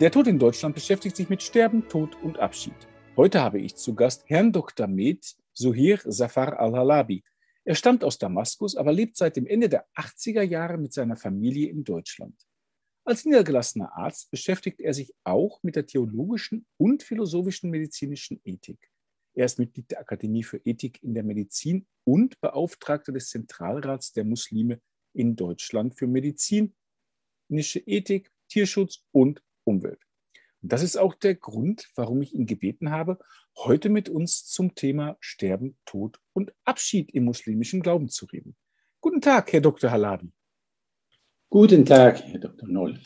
Der Tod in Deutschland beschäftigt sich mit Sterben, Tod und Abschied. Heute habe ich zu Gast Herrn Dr. Med Suhir Safar al-Halabi. Er stammt aus Damaskus, aber lebt seit dem Ende der 80er Jahre mit seiner Familie in Deutschland. Als niedergelassener Arzt beschäftigt er sich auch mit der theologischen und philosophischen medizinischen Ethik. Er ist Mitglied der Akademie für Ethik in der Medizin und Beauftragter des Zentralrats der Muslime in Deutschland für medizinische Ethik, Tierschutz und Umwelt. Und das ist auch der Grund, warum ich ihn gebeten habe, heute mit uns zum Thema Sterben, Tod und Abschied im muslimischen Glauben zu reden. Guten Tag, Herr Dr. Halabi. Guten Tag, Herr Dr. Noll.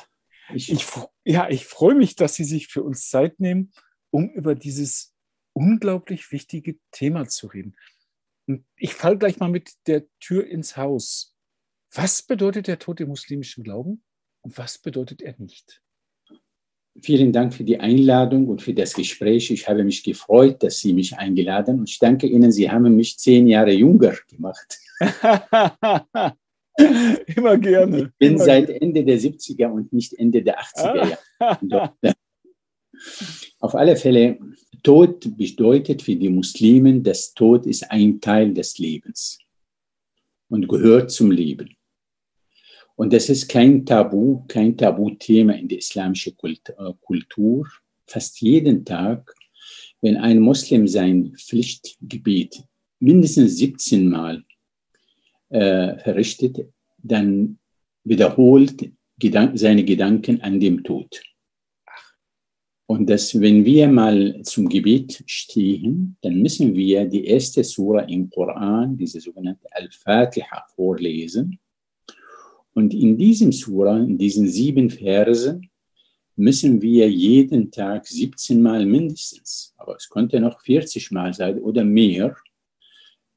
Ich, ich, ja, ich freue mich, dass Sie sich für uns Zeit nehmen, um über dieses unglaublich wichtige Thema zu reden. Und ich falle gleich mal mit der Tür ins Haus. Was bedeutet der Tod im muslimischen Glauben und was bedeutet er nicht? Vielen Dank für die Einladung und für das Gespräch. Ich habe mich gefreut, dass Sie mich eingeladen und ich danke Ihnen, Sie haben mich zehn Jahre jünger gemacht. immer gerne. Ich bin immer seit Ende der 70er und nicht Ende der 80er Jahre. Auf alle Fälle, Tod bedeutet für die Muslimen, dass Tod ist ein Teil des Lebens und gehört zum Leben. Und das ist kein Tabu, kein Tabuthema in der islamischen äh, Kultur. Fast jeden Tag, wenn ein Muslim sein Pflichtgebet mindestens 17 Mal äh, verrichtet, dann wiederholt Gedan seine Gedanken an dem Tod. Und dass, wenn wir mal zum Gebet stehen, dann müssen wir die erste Sura im Koran, diese sogenannte Al-Fatiha, vorlesen. Und in diesem Sura, in diesen sieben Versen, müssen wir jeden Tag 17 Mal mindestens, aber es könnte noch 40 Mal sein oder mehr,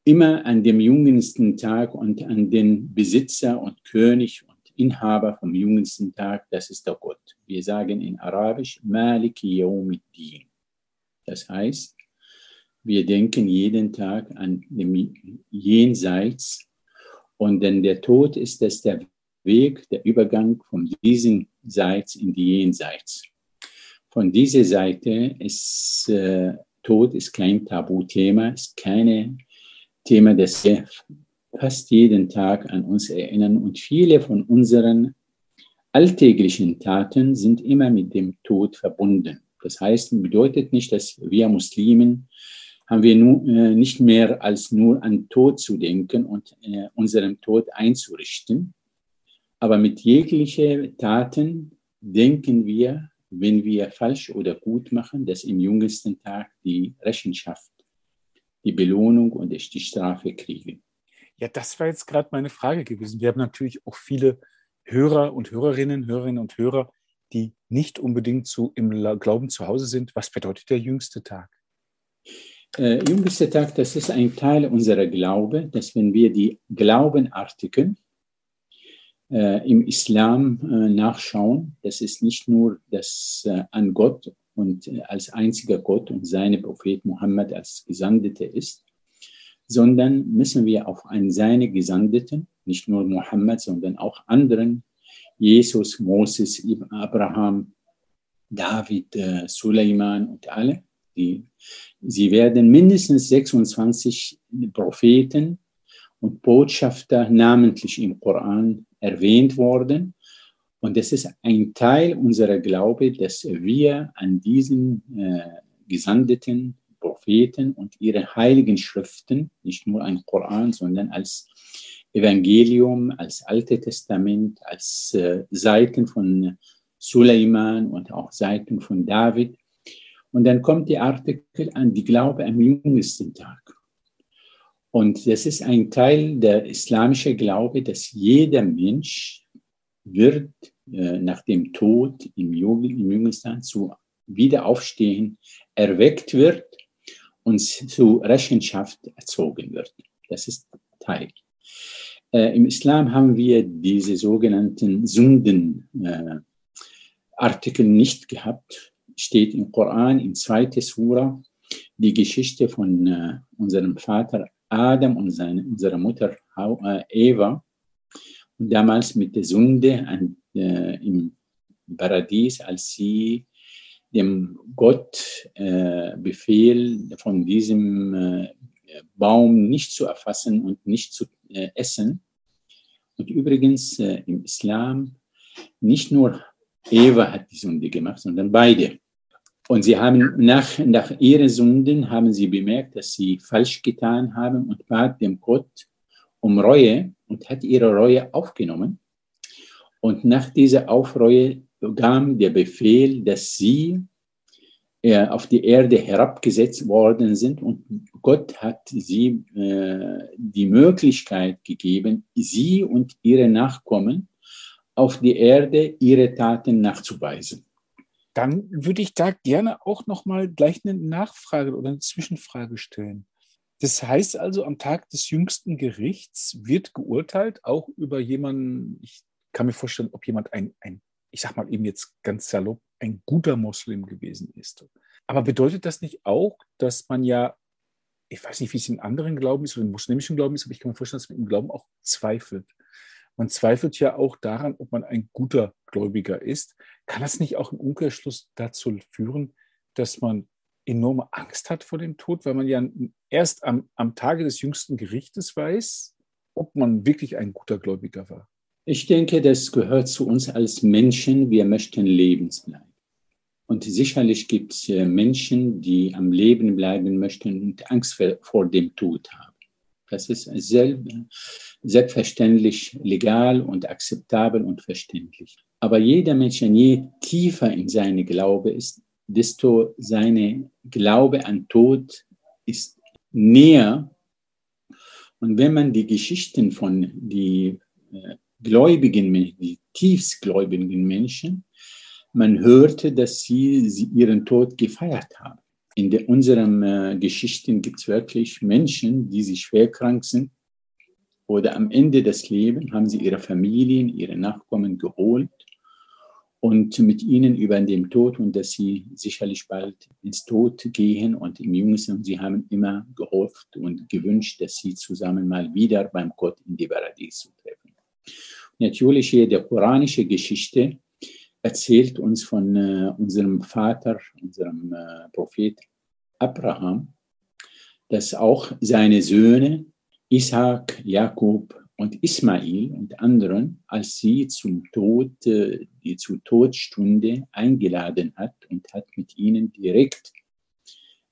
immer an dem jüngsten Tag und an den Besitzer und König und Inhaber vom jüngsten Tag, das ist der Gott. Wir sagen in Arabisch Malik Yawmiddin. Das heißt, wir denken jeden Tag an dem Jenseits und denn der Tod ist das der Weg, der Übergang von diesem Seits in die Jenseits. Von dieser Seite ist äh, Tod ist kein Tabuthema, ist kein Thema, das wir fast jeden Tag an uns erinnern. Und viele von unseren alltäglichen Taten sind immer mit dem Tod verbunden. Das heißt, bedeutet nicht, dass wir Muslimen haben wir nur, äh, nicht mehr als nur an Tod zu denken und äh, unserem Tod einzurichten, aber mit jeglichen Taten denken wir, wenn wir falsch oder gut machen, dass im jüngsten Tag die Rechenschaft, die Belohnung und die Strafe kriegen. Ja, das war jetzt gerade meine Frage gewesen. Wir haben natürlich auch viele Hörer und Hörerinnen, Hörerinnen und Hörer, die nicht unbedingt so im Glauben zu Hause sind. Was bedeutet der jüngste Tag? Äh, jüngste Tag, das ist ein Teil unserer Glaube, dass wenn wir die Glaubenartikel äh, im Islam äh, nachschauen. Das ist nicht nur das äh, an Gott und äh, als einziger Gott und seine Prophet Muhammad als Gesandete ist, sondern müssen wir auf einen seine Gesandeten, nicht nur Muhammad, sondern auch anderen, Jesus, Moses, Abraham, David, äh, Suleiman und alle, die, sie werden mindestens 26 Propheten und Botschafter namentlich im Koran erwähnt worden. Und es ist ein Teil unserer Glaube, dass wir an diesen äh, gesandten Propheten und ihre heiligen Schriften, nicht nur ein Koran, sondern als Evangelium, als Alte Testament, als äh, Seiten von Suleiman und auch Seiten von David. Und dann kommt die Artikel an die Glaube am jüngsten Tag. Und das ist ein Teil der islamischen Glaube, dass jeder Mensch wird äh, nach dem Tod im, im Jüngestand zu Wiederaufstehen erweckt wird und zu Rechenschaft erzogen wird. Das ist Teil. Äh, Im Islam haben wir diese sogenannten Sündenartikel äh, nicht gehabt. Steht im Koran, in zweite Sura, die Geschichte von äh, unserem Vater Adam und seine, unsere Mutter äh, Eva damals mit der Sünde an, äh, im Paradies, als sie dem Gott äh, Befehl von diesem äh, Baum nicht zu erfassen und nicht zu äh, essen. Und übrigens äh, im Islam nicht nur Eva hat die Sünde gemacht, sondern beide. Und sie haben nach, nach ihren Sünden haben sie bemerkt, dass sie falsch getan haben und bat dem Gott um Reue und hat ihre Reue aufgenommen. Und nach dieser Aufreue kam der Befehl, dass sie äh, auf die Erde herabgesetzt worden sind und Gott hat sie äh, die Möglichkeit gegeben, sie und ihre Nachkommen auf die Erde ihre Taten nachzuweisen. Dann würde ich da gerne auch noch mal gleich eine Nachfrage oder eine Zwischenfrage stellen. Das heißt also, am Tag des jüngsten Gerichts wird geurteilt, auch über jemanden, ich kann mir vorstellen, ob jemand ein, ein ich sag mal eben jetzt ganz salopp, ein guter Moslem gewesen ist. Aber bedeutet das nicht auch, dass man ja, ich weiß nicht, wie es in anderen Glauben ist oder im muslimischen Glauben ist, aber ich kann mir vorstellen, dass man im Glauben auch zweifelt. Man zweifelt ja auch daran, ob man ein guter Gläubiger ist. Kann das nicht auch im Umkehrschluss dazu führen, dass man enorme Angst hat vor dem Tod, weil man ja erst am, am Tage des jüngsten Gerichtes weiß, ob man wirklich ein guter Gläubiger war? Ich denke, das gehört zu uns als Menschen. Wir möchten lebensbleiben. Und sicherlich gibt es äh, Menschen, die am Leben bleiben möchten und Angst vor dem Tod haben. Das ist selbstverständlich legal und akzeptabel und verständlich. Aber jeder Mensch, je tiefer in seine Glaube ist, desto seine Glaube an Tod ist näher. Und wenn man die Geschichten von die äh, gläubigen, die tiefstgläubigen Menschen, man hörte, dass sie, sie ihren Tod gefeiert haben. In de, unseren äh, Geschichten gibt es wirklich Menschen, die sich schwer krank sind oder am Ende des Lebens haben sie ihre Familien, ihre Nachkommen geholt und mit ihnen über den Tod und dass sie sicherlich bald ins Tod gehen und im Jüngsten, sie haben immer gehofft und gewünscht, dass sie zusammen mal wieder beim Gott in die Paradies zu treffen. Natürlich hier die koranische Geschichte erzählt uns von äh, unserem Vater, unserem äh, Prophet Abraham, dass auch seine Söhne Isaac, Jakob und Ismail und anderen, als sie zum Tod, äh, die zur Todstunde eingeladen hat und hat mit ihnen direkt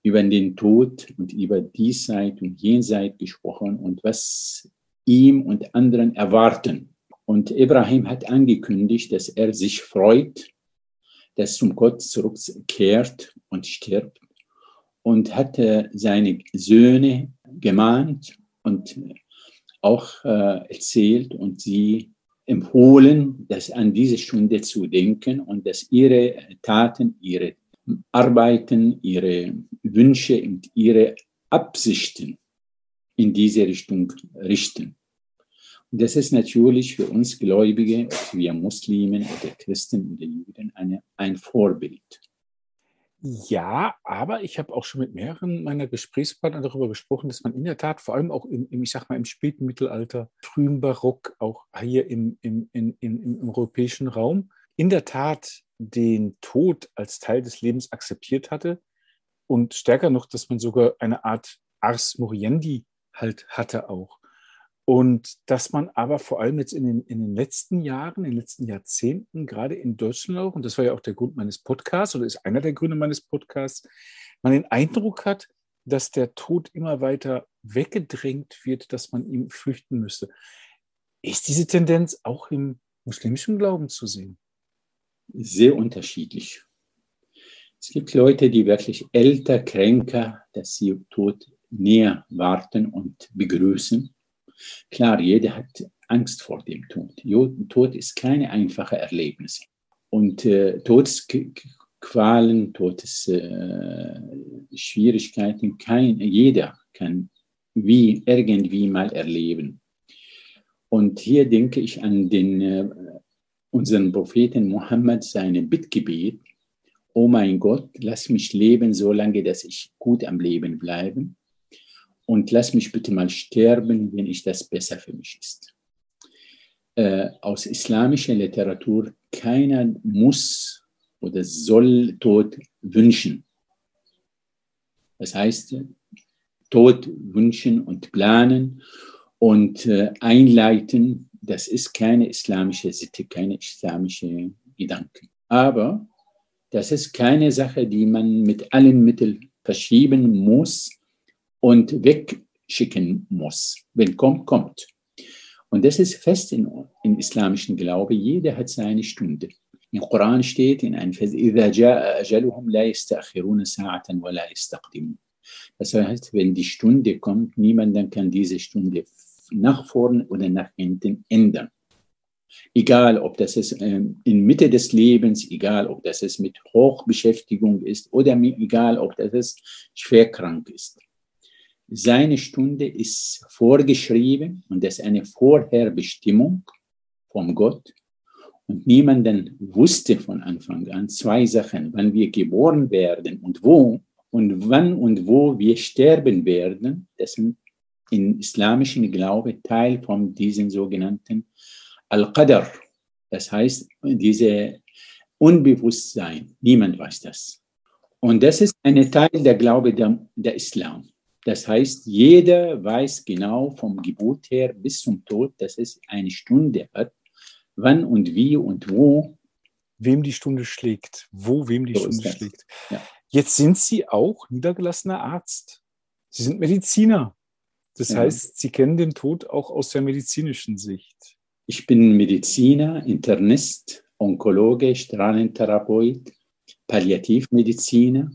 über den Tod und über Diesseit und Jenseit gesprochen und was ihm und anderen erwarten. Und Ibrahim hat angekündigt, dass er sich freut, dass zum Gott zurückkehrt und stirbt und hatte seine Söhne gemahnt und auch äh, erzählt und sie empfohlen, dass an diese Stunde zu denken und dass ihre Taten, ihre Arbeiten, ihre Wünsche und ihre Absichten in diese Richtung richten. Das ist natürlich für uns Gläubige, wir Muslimen oder Christen oder Juden, eine, ein Vorbild. Ja, aber ich habe auch schon mit mehreren meiner Gesprächspartner darüber gesprochen, dass man in der Tat vor allem auch im, im ich sag mal, im späten Mittelalter, frühen Barock, auch hier im, im, im, im, im europäischen Raum, in der Tat den Tod als Teil des Lebens akzeptiert hatte und stärker noch, dass man sogar eine Art Ars Moriendi halt hatte auch. Und dass man aber vor allem jetzt in den, in den letzten Jahren, in den letzten Jahrzehnten, gerade in Deutschland auch, und das war ja auch der Grund meines Podcasts oder ist einer der Gründe meines Podcasts, man den Eindruck hat, dass der Tod immer weiter weggedrängt wird, dass man ihm flüchten müsste. Ist diese Tendenz auch im muslimischen Glauben zu sehen? Sehr unterschiedlich. Es gibt Leute, die wirklich älter, kränker, dass sie Tod näher warten und begrüßen. Klar, jeder hat Angst vor dem Tod. Tod ist keine einfache Erlebnis. Und äh, Todesqualen, Todesschwierigkeiten, äh, kein, jeder kann wie irgendwie mal erleben. Und hier denke ich an den, äh, unseren Propheten Mohammed, seine Bittgebet. Oh mein Gott, lass mich leben, solange dass ich gut am Leben bleibe und lass mich bitte mal sterben, wenn ich das besser für mich ist. äh, aus islamischer Literatur, keiner muss oder soll Tod wünschen. Das heißt, Tod wünschen und planen und äh, einleiten, das ist keine islamische Sitte, keine islamische Gedanke. Aber das ist keine Sache, die man mit allen Mitteln verschieben muss und wegschicken muss. Wenn kommt, kommt. Und das ist fest in, im islamischen Glaube. Jeder hat seine Stunde. Im Koran steht in einem Vers, Das heißt, wenn die Stunde kommt, niemand kann diese Stunde nach vorne oder nach hinten ändern. Egal, ob das ist ähm, in Mitte des Lebens, egal, ob das ist mit Hochbeschäftigung ist oder egal, ob das ist schwer krank ist. Seine Stunde ist vorgeschrieben und das ist eine Vorherbestimmung vom Gott. Und niemanden wusste von Anfang an zwei Sachen, wann wir geboren werden und wo und wann und wo wir sterben werden. Das sind im islamischen Glaube Teil von diesen sogenannten Al-Qadr. Das heißt, diese Unbewusstsein. Niemand weiß das. Und das ist ein Teil der Glaube der, der Islam. Das heißt, jeder weiß genau vom Geburt her bis zum Tod, dass es eine Stunde hat, wann und wie und wo. Wem die Stunde schlägt, wo wem die so Stunde schlägt. Ja. Jetzt sind Sie auch niedergelassener Arzt. Sie sind Mediziner. Das ja. heißt, Sie kennen den Tod auch aus der medizinischen Sicht. Ich bin Mediziner, Internist, Onkologe, Strahlentherapeut, Palliativmediziner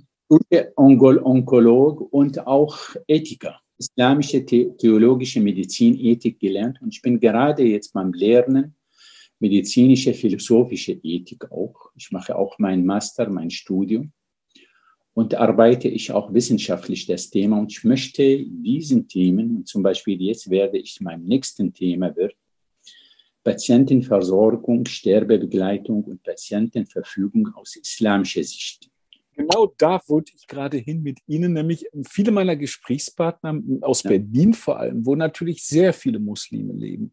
Onkolog und auch Ethiker, islamische theologische Medizin, Ethik gelernt. Und ich bin gerade jetzt beim Lernen medizinische, philosophische Ethik auch. Ich mache auch mein Master, mein Studium und arbeite ich auch wissenschaftlich das Thema. Und ich möchte diesen Themen, zum Beispiel jetzt werde ich mein nächsten Thema wird Patientenversorgung, Sterbebegleitung und Patientenverfügung aus islamischer Sicht genau da wollte ich gerade hin mit Ihnen, nämlich viele meiner Gesprächspartner aus ja. Berlin vor allem, wo natürlich sehr viele Muslime leben,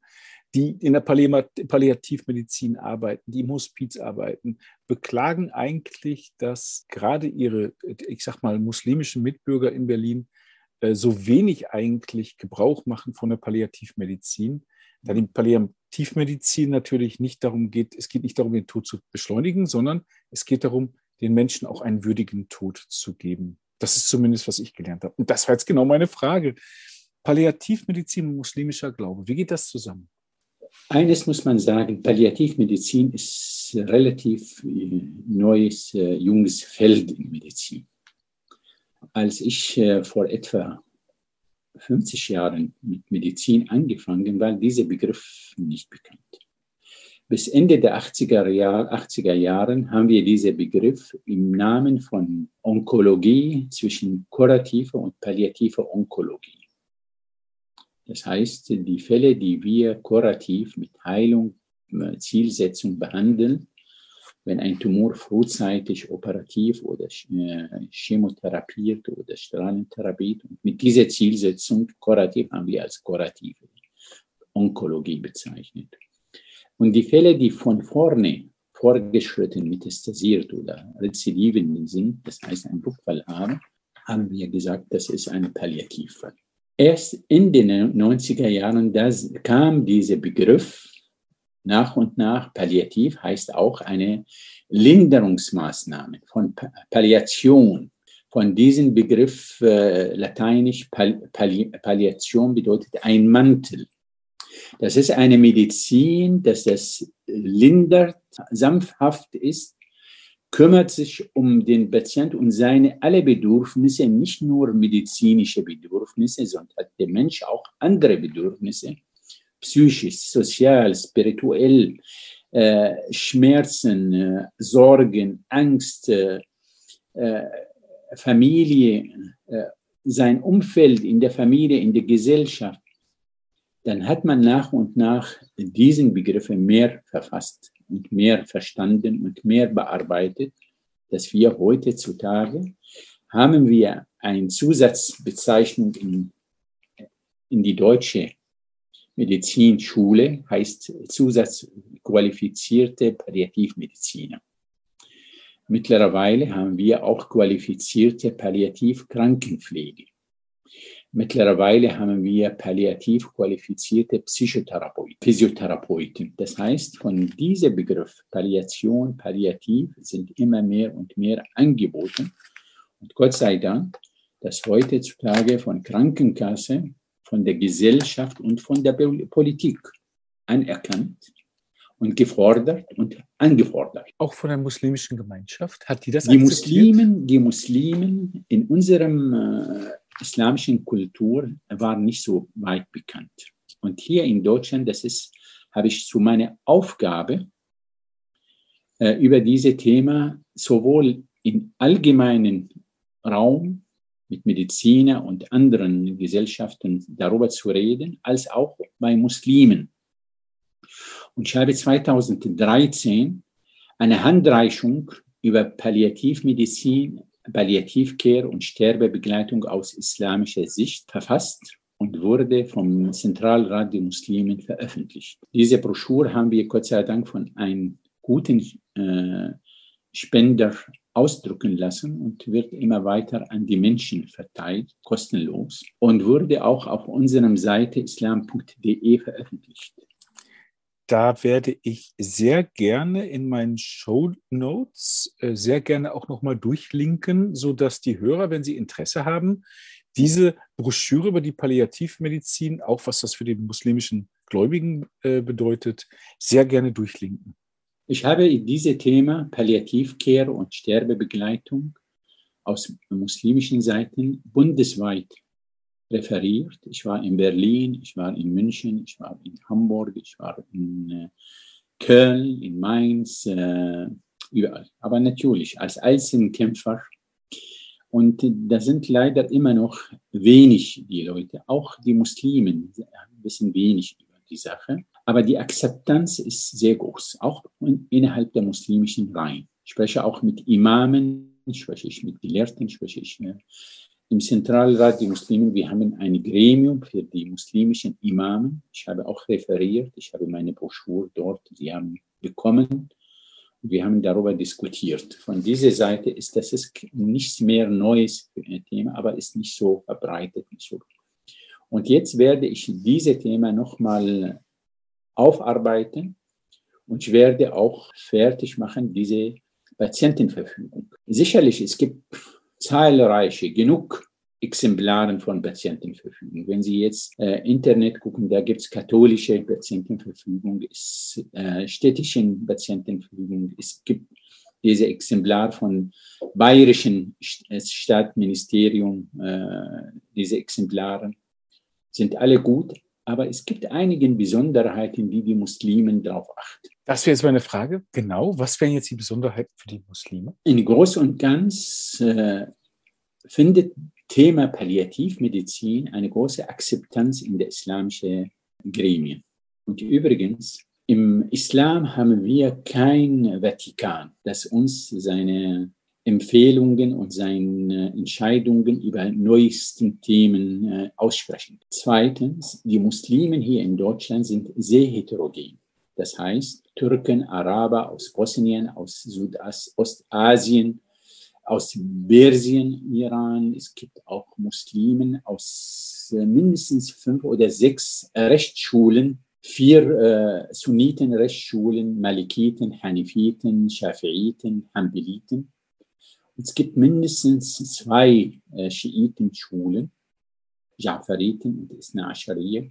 die in der Palliativmedizin arbeiten, die im Hospiz arbeiten, beklagen eigentlich, dass gerade ihre, ich sag mal, muslimischen Mitbürger in Berlin äh, so wenig eigentlich Gebrauch machen von der Palliativmedizin, da die Palliativmedizin natürlich nicht darum geht, es geht nicht darum, den Tod zu beschleunigen, sondern es geht darum, den Menschen auch einen würdigen Tod zu geben. Das ist zumindest, was ich gelernt habe. Und das war jetzt genau meine Frage. Palliativmedizin und muslimischer Glaube, wie geht das zusammen? Eines muss man sagen, Palliativmedizin ist relativ äh, neues, äh, junges Feld in Medizin. Als ich äh, vor etwa 50 Jahren mit Medizin angefangen war, dieser Begriff nicht bekannt. Bis Ende der 80er, Jahr, 80er Jahren haben wir diesen Begriff im Namen von Onkologie zwischen kurativer und palliativer Onkologie. Das heißt, die Fälle, die wir kurativ mit Heilung, äh, Zielsetzung behandeln, wenn ein Tumor frühzeitig operativ oder äh, chemotherapiert oder strahlentherapiert und mit dieser Zielsetzung kurativ haben wir als kurative Onkologie bezeichnet. Und die Fälle, die von vorne vorgeschritten metastasiert oder rezidiven sind, das heißt ein Rückfall haben, wir gesagt, das ist ein Palliativfall. Erst in den 90er Jahren das kam dieser Begriff nach und nach. Palliativ heißt auch eine Linderungsmaßnahme von Palliation. Von diesem Begriff äh, lateinisch Pall Palliation bedeutet ein Mantel. Das ist eine Medizin, dass das lindert, sanfthaft ist, kümmert sich um den Patienten und seine alle Bedürfnisse, nicht nur medizinische Bedürfnisse, sondern hat der Mensch auch andere Bedürfnisse, psychisch, sozial, spirituell, äh, Schmerzen, äh, Sorgen, Angst, äh, Familie, sein Umfeld in der Familie, in der Gesellschaft dann hat man nach und nach diesen Begriffe mehr verfasst und mehr verstanden und mehr bearbeitet, dass wir heutzutage haben wir eine Zusatzbezeichnung in, in die deutsche Medizinschule heißt zusatzqualifizierte Palliativmediziner. Mittlerweile haben wir auch qualifizierte Palliativkrankenpflege. Mittlerweile haben wir palliativ qualifizierte Psychotherapeuten, Physiotherapeuten. Das heißt, von diesem Begriff Palliation, Palliativ sind immer mehr und mehr angeboten. Und Gott sei Dank, dass heutzutage von Krankenkasse, von der Gesellschaft und von der Politik anerkannt und gefordert und angefordert. Auch von der muslimischen Gemeinschaft hat die das die Muslimen, die Muslimen in unserem äh, islamischen Kultur waren nicht so weit bekannt. Und hier in Deutschland, das ist, habe ich zu meiner Aufgabe, äh, über dieses Thema sowohl im allgemeinen Raum mit Mediziner und anderen Gesellschaften darüber zu reden, als auch bei Muslimen. Und ich habe 2013 eine Handreichung über Palliativmedizin Palliativcare und Sterbebegleitung aus islamischer Sicht verfasst und wurde vom Zentralrat der Muslimen veröffentlicht. Diese Broschüre haben wir Gott sei Dank von einem guten äh, Spender ausdrucken lassen und wird immer weiter an die Menschen verteilt, kostenlos und wurde auch auf unserer Seite islam.de veröffentlicht. Da werde ich sehr gerne in meinen Show Notes äh, sehr gerne auch nochmal durchlinken, sodass die Hörer, wenn sie Interesse haben, diese Broschüre über die Palliativmedizin, auch was das für die muslimischen Gläubigen äh, bedeutet, sehr gerne durchlinken. Ich habe dieses Thema Palliativcare und Sterbebegleitung aus muslimischen Seiten bundesweit referiert. Ich war in Berlin, ich war in München, ich war in Hamburg, ich war in äh, Köln, in Mainz, äh, überall. Aber natürlich als Einzelkämpfer. Und da sind leider immer noch wenig die Leute, auch die Muslimen wissen wenig über die Sache. Aber die Akzeptanz ist sehr groß, auch innerhalb der muslimischen Reihen. Ich spreche auch mit Imamen, spreche ich mit Gelehrten, spreche ich mit im Zentralrat der Muslimen, wir haben ein Gremium für die muslimischen Imamen. Ich habe auch referiert, ich habe meine Broschüre dort, sie haben bekommen. Wir haben darüber diskutiert. Von dieser Seite ist das ist nichts mehr neues Thema, aber ist nicht so verbreitet. Nicht so. Und jetzt werde ich dieses Thema nochmal aufarbeiten und ich werde auch fertig machen, diese Patientenverfügung. Sicherlich, es gibt zahlreiche, genug Exemplaren von Patientenverfügung. Wenn Sie jetzt äh, Internet gucken, da gibt es katholische Patientenverfügung, es, äh, städtischen Patientenverfügung, es gibt diese Exemplar von bayerischen äh, Stadtministerium, äh, diese Exemplare sind alle gut, aber es gibt einige Besonderheiten, die die Muslimen darauf achten. Das wäre jetzt meine Frage. Genau, was wären jetzt die Besonderheiten für die Muslime? In Groß und Ganz äh, findet Thema Palliativmedizin eine große Akzeptanz in der islamischen Gremien. Und übrigens, im Islam haben wir kein Vatikan, das uns seine Empfehlungen und seine Entscheidungen über neuesten Themen äh, aussprechen. Zweitens, die Muslimen hier in Deutschland sind sehr heterogen. Das heißt, Türken, Araber aus Bosnien, aus Südostasien, aus Persien, Iran. Es gibt auch Muslimen aus äh, mindestens fünf oder sechs Rechtsschulen, vier äh, Sunniten-Rechtsschulen, Malikiten, Hanifiten, Shafiiten, Hanbeliten. Es gibt mindestens zwei äh, Schiitenschulen, Ja'fariten und Isna Ashariya.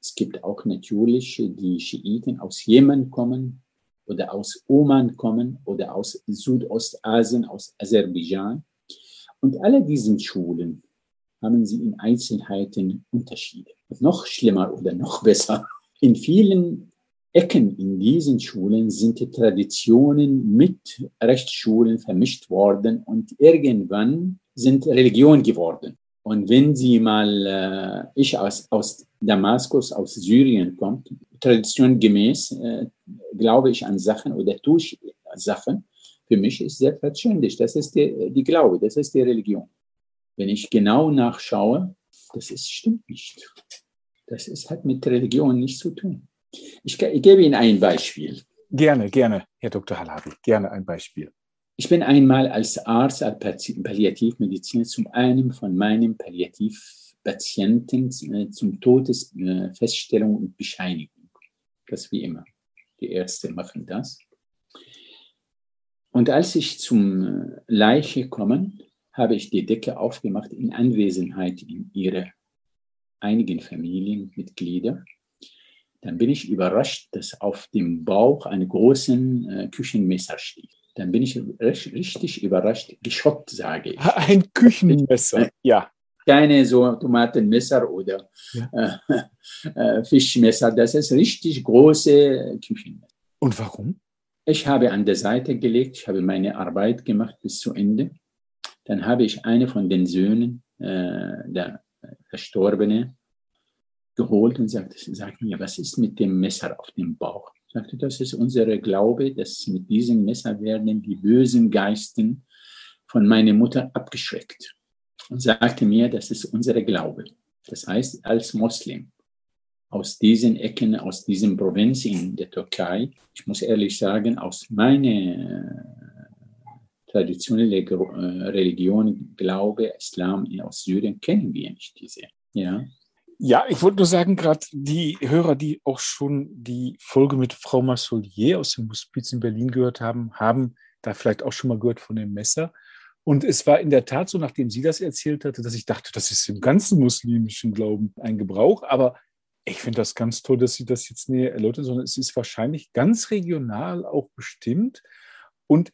Es gibt auch natürlich die Schiiten aus Jemen kommen oder aus Oman kommen oder aus Südostasien, aus Aserbaidschan. Und alle diesen Schulen haben sie in Einzelheiten Unterschiede. noch schlimmer oder noch besser, in vielen Ecken in diesen Schulen sind die Traditionen mit Rechtsschulen vermischt worden und irgendwann sind Religion geworden. Und wenn Sie mal, äh, ich aus, aus Damaskus, aus Syrien kommt, traditiongemäß äh, glaube ich an Sachen oder tue ich Sachen. Für mich ist selbstverständlich, das ist die, die Glaube, das ist die Religion. Wenn ich genau nachschaue, das ist, stimmt nicht. Das ist, hat mit Religion nichts zu tun. Ich, ich gebe Ihnen ein Beispiel. Gerne, gerne, Herr Dr. Halabi, gerne ein Beispiel. Ich bin einmal als Arzt, als Palliativmediziner zu einem von meinen Palliativpatienten äh, zum Todesfeststellung und Bescheinigung. Das wie immer. Die Ärzte machen das. Und als ich zum äh, Leiche komme, habe ich die Decke aufgemacht in Anwesenheit in ihre einigen Familienmitglieder. Dann bin ich überrascht, dass auf dem Bauch ein großen äh, Küchenmesser steht. Dann bin ich richtig überrascht, geschockt, sage ich. Ein Küchenmesser, ja. Keine so Tomatenmesser oder ja. äh, äh, Fischmesser, das ist richtig große Küchenmesser. Und warum? Ich habe an der Seite gelegt, ich habe meine Arbeit gemacht bis zu Ende. Dann habe ich eine von den Söhnen, äh, der Verstorbene, geholt und sagte, sagt mir, was ist mit dem Messer auf dem Bauch? Ich sagte, das ist unser Glaube, dass mit diesem Messer werden die bösen Geisten von meiner Mutter abgeschreckt. Und sagte mir, das ist unser Glaube. Das heißt, als Moslem aus diesen Ecken, aus diesen Provinzen in der Türkei, ich muss ehrlich sagen, aus meiner traditionelle äh, Religion, Glaube, Islam aus Syrien kennen wir nicht diese. Ja. Ja, ich wollte nur sagen, gerade die Hörer, die auch schon die Folge mit Frau Massolier aus dem Hospiz in Berlin gehört haben, haben da vielleicht auch schon mal gehört von dem Messer. Und es war in der Tat so, nachdem sie das erzählt hatte, dass ich dachte, das ist im ganzen muslimischen Glauben ein Gebrauch. Aber ich finde das ganz toll, dass sie das jetzt näher erläutern, sondern es ist wahrscheinlich ganz regional auch bestimmt. Und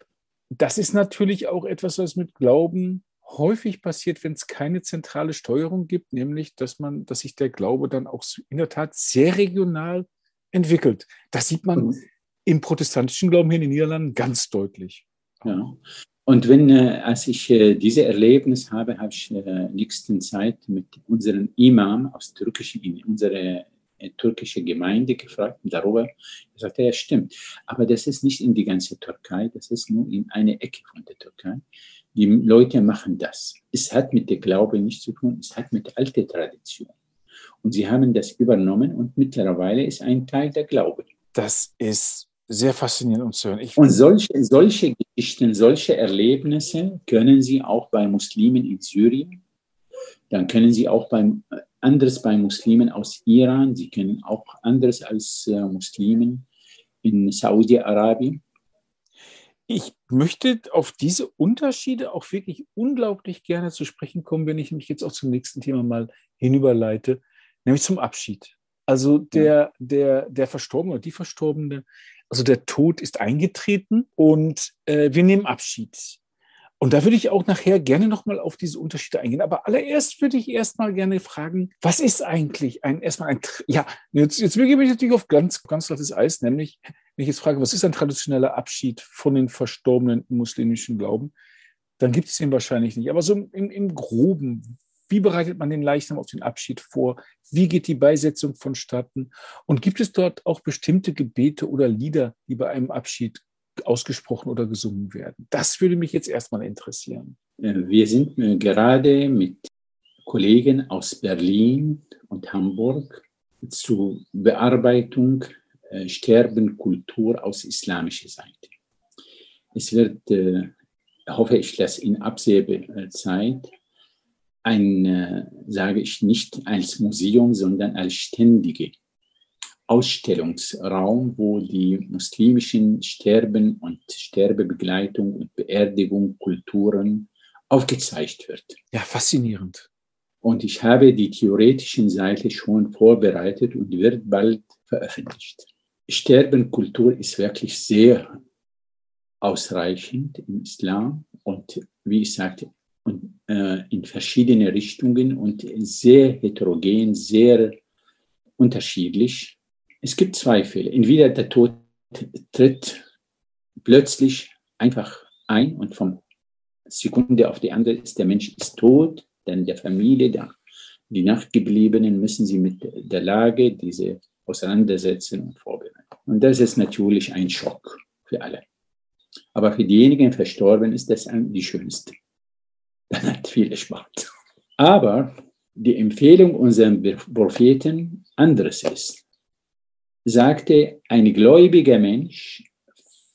das ist natürlich auch etwas, was mit Glauben häufig passiert, wenn es keine zentrale Steuerung gibt, nämlich dass man, dass sich der Glaube dann auch in der Tat sehr regional entwickelt. Das sieht man mhm. im protestantischen Glauben hier in den Niederlanden ganz deutlich. Ja. Und wenn, äh, als ich äh, diese Erlebnis habe, habe ich äh, nächsten Zeit mit unserem Imam aus türkischen, in unserer türkische Gemeinde gefragt darüber. Er sagte, ja, stimmt. Aber das ist nicht in die ganze Türkei, das ist nur in eine Ecke von der Türkei. Die Leute machen das. Es hat mit der Glaube nichts zu tun, es hat mit der alten Tradition. Und sie haben das übernommen und mittlerweile ist ein Teil der Glaube. Das ist sehr faszinierend um zu hören. Ich und solche, solche Geschichten, solche Erlebnisse können Sie auch bei Muslimen in Syrien, dann können Sie auch beim anderes bei Muslimen aus Iran, sie kennen auch anderes als äh, Muslimen in Saudi-Arabien. Ich möchte auf diese Unterschiede auch wirklich unglaublich gerne zu sprechen kommen, wenn ich mich jetzt auch zum nächsten Thema mal hinüberleite, nämlich zum Abschied. Also der, der, der Verstorbene oder die Verstorbene, also der Tod ist eingetreten und äh, wir nehmen Abschied. Und da würde ich auch nachher gerne nochmal auf diese Unterschiede eingehen. Aber allererst würde ich erstmal gerne fragen, was ist eigentlich ein, erstmal ein, ja, jetzt, jetzt begebe ich natürlich auf ganz, ganz glattes Eis, nämlich, wenn ich jetzt frage, was ist ein traditioneller Abschied von den Verstorbenen im muslimischen Glauben, dann gibt es ihn wahrscheinlich nicht. Aber so im, im Groben, wie bereitet man den Leichnam auf den Abschied vor? Wie geht die Beisetzung vonstatten? Und gibt es dort auch bestimmte Gebete oder Lieder, die bei einem Abschied ausgesprochen oder gesungen werden? Das würde mich jetzt erstmal interessieren. Wir sind äh, gerade mit Kollegen aus Berlin und Hamburg zur Bearbeitung äh, Sterbenkultur aus islamischer Seite. Es wird, äh, hoffe ich, dass in absehbarer Zeit ein, sage ich nicht als Museum, sondern als ständige Ausstellungsraum, wo die muslimischen Sterben und Sterbebegleitung und Beerdigung, Kulturen aufgezeigt wird. Ja, faszinierend. Und ich habe die theoretischen Seite schon vorbereitet und wird bald veröffentlicht. Sterbenkultur ist wirklich sehr ausreichend im Islam und wie ich sagte, und, äh, in verschiedene Richtungen und sehr heterogen, sehr unterschiedlich es gibt zwei Fälle. Entweder der Tod tritt plötzlich einfach ein und vom Sekunde auf die andere ist der Mensch ist tot, dann der Familie, der, die Nachgebliebenen müssen sie mit der Lage diese auseinandersetzen und vorbereiten. Und das ist natürlich ein Schock für alle. Aber für diejenigen Verstorben ist das die schönste. Dann hat viel Spaß. Aber die Empfehlung unserer Propheten anderes ist Sagte, ein gläubiger Mensch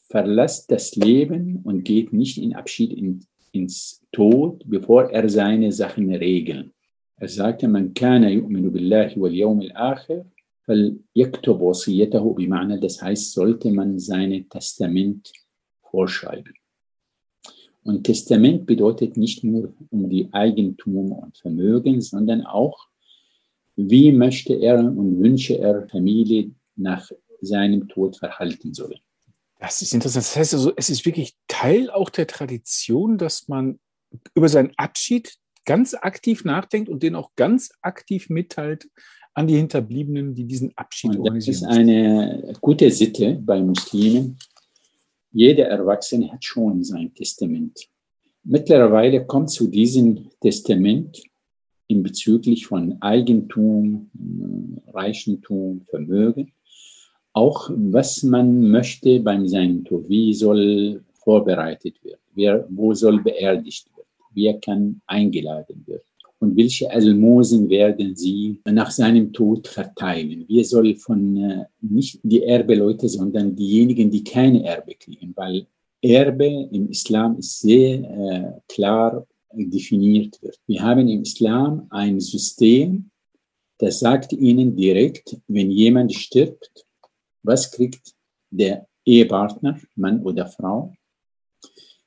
verlässt das Leben und geht nicht in Abschied in, ins Tod, bevor er seine Sachen regelt. Er sagte, man kana yu'minu billahi wal yawm al-akhir, فَلْيَكْتُبْ وَصِيَّتَهُ بمعنى, das heißt, sollte man sein Testament vorschreiben. Und Testament bedeutet nicht nur um die Eigentum und Vermögen, sondern auch, wie möchte er und wünsche er Familie nach seinem Tod verhalten soll. Das ist interessant. Das heißt also, es ist wirklich Teil auch der Tradition, dass man über seinen Abschied ganz aktiv nachdenkt und den auch ganz aktiv mitteilt an die Hinterbliebenen, die diesen Abschied und organisieren. Das ist eine gute Sitte bei Muslimen, jeder Erwachsene hat schon sein Testament. Mittlerweile kommt zu diesem Testament in bezüglich von Eigentum, äh, Reichentum, Vermögen, auch was man möchte beim seinem Tod, wie soll vorbereitet werden, wer, wo soll beerdigt werden, wer kann eingeladen werden? Und welche Almosen werden sie nach seinem Tod verteilen. Wir sollen von äh, nicht die Erbeleute, sondern diejenigen, die keine Erbe kriegen, weil Erbe im Islam sehr äh, klar definiert wird. Wir haben im Islam ein System, das sagt ihnen direkt, wenn jemand stirbt, was kriegt der Ehepartner, Mann oder Frau,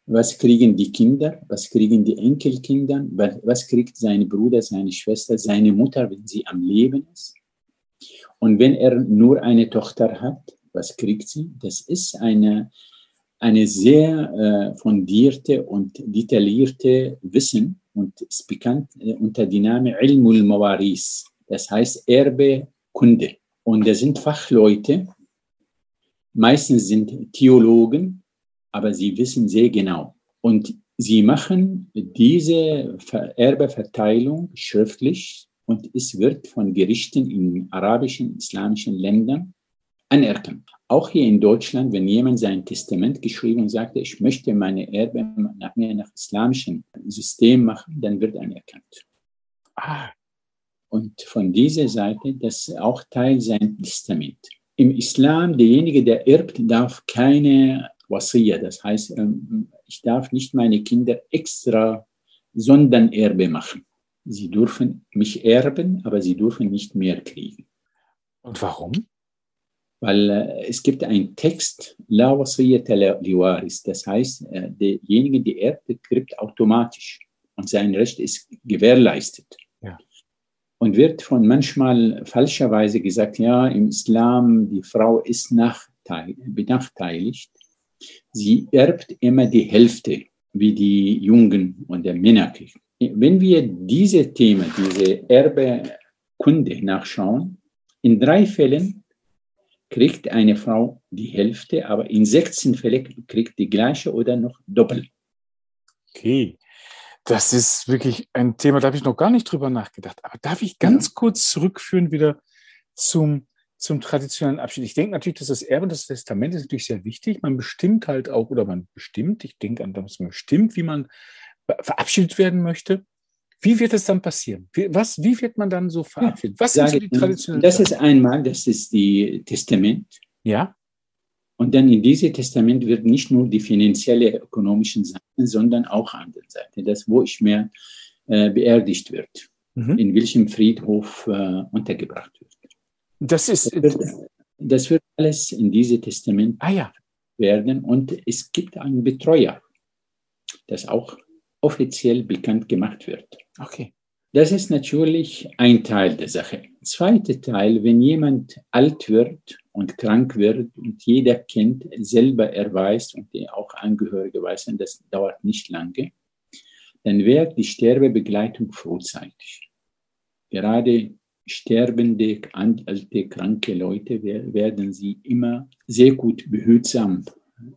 was kriegen die Kinder, was kriegen die Enkelkinder, was kriegt seine Bruder, seine Schwester, seine Mutter, wenn sie am Leben ist. Und wenn er nur eine Tochter hat, was kriegt sie? Das ist eine, eine sehr äh, fundierte und detaillierte Wissen und ist bekannt äh, unter dem Namen Ilmul Mawaris, das heißt Erbekunde. Und das sind Fachleute, meistens sind Theologen, aber sie wissen sehr genau. Und sie machen diese Erbeverteilung schriftlich und es wird von Gerichten in arabischen, islamischen Ländern anerkannt. Auch hier in Deutschland, wenn jemand sein Testament geschrieben und sagt, ich möchte meine Erbe nach mir nach islamischem System machen, dann wird anerkannt. Ah. Und von dieser Seite, das ist auch Teil sein Testament. Im Islam, derjenige, der erbt, darf keine Wasiyya, das heißt, ähm, ich darf nicht meine Kinder extra Sondererbe machen. Sie dürfen mich erben, aber sie dürfen nicht mehr kriegen. Und warum? Weil äh, es gibt einen Text, La Wasiyyata liwaris, das heißt, äh, derjenige, der erbt, kriegt automatisch und sein Recht ist gewährleistet. Und wird von manchmal falscherweise gesagt, ja, im Islam, die Frau ist benachteiligt. Sie erbt immer die Hälfte, wie die Jungen und der Männer. Wenn wir diese Themen, diese Erbekunde nachschauen, in drei Fällen kriegt eine Frau die Hälfte, aber in 16 Fällen kriegt die gleiche oder noch doppelt. Okay. Das ist wirklich ein Thema, da habe ich noch gar nicht drüber nachgedacht. Aber darf ich ganz kurz zurückführen wieder zum zum traditionellen Abschied. Ich denke natürlich, dass das Erbe und das Testament ist natürlich sehr wichtig. Man bestimmt halt auch, oder man bestimmt, ich denke an das, man bestimmt, wie man verabschiedet werden möchte. Wie wird es dann passieren? Wie, was, wie wird man dann so verabschiedet? Was sind so die traditionellen Das ist einmal, das ist die Testament. Ja. Und dann in diesem Testament wird nicht nur die finanzielle, ökonomischen Seiten, sondern auch andere Seiten. Das, wo ich mehr äh, beerdigt wird, mhm. in welchem Friedhof äh, untergebracht wird. Das ist. Das wird, das wird alles in diesem Testament ah, ja. werden. Und es gibt einen Betreuer, das auch offiziell bekannt gemacht wird. Okay. Das ist natürlich ein Teil der Sache. Zweiter Teil, wenn jemand alt wird und krank wird und jeder kennt, selber er weiß und auch Angehörige weiß, das dauert nicht lange, dann wird die Sterbebegleitung frühzeitig. Gerade sterbende, alte, kranke Leute werden sie immer sehr gut behutsam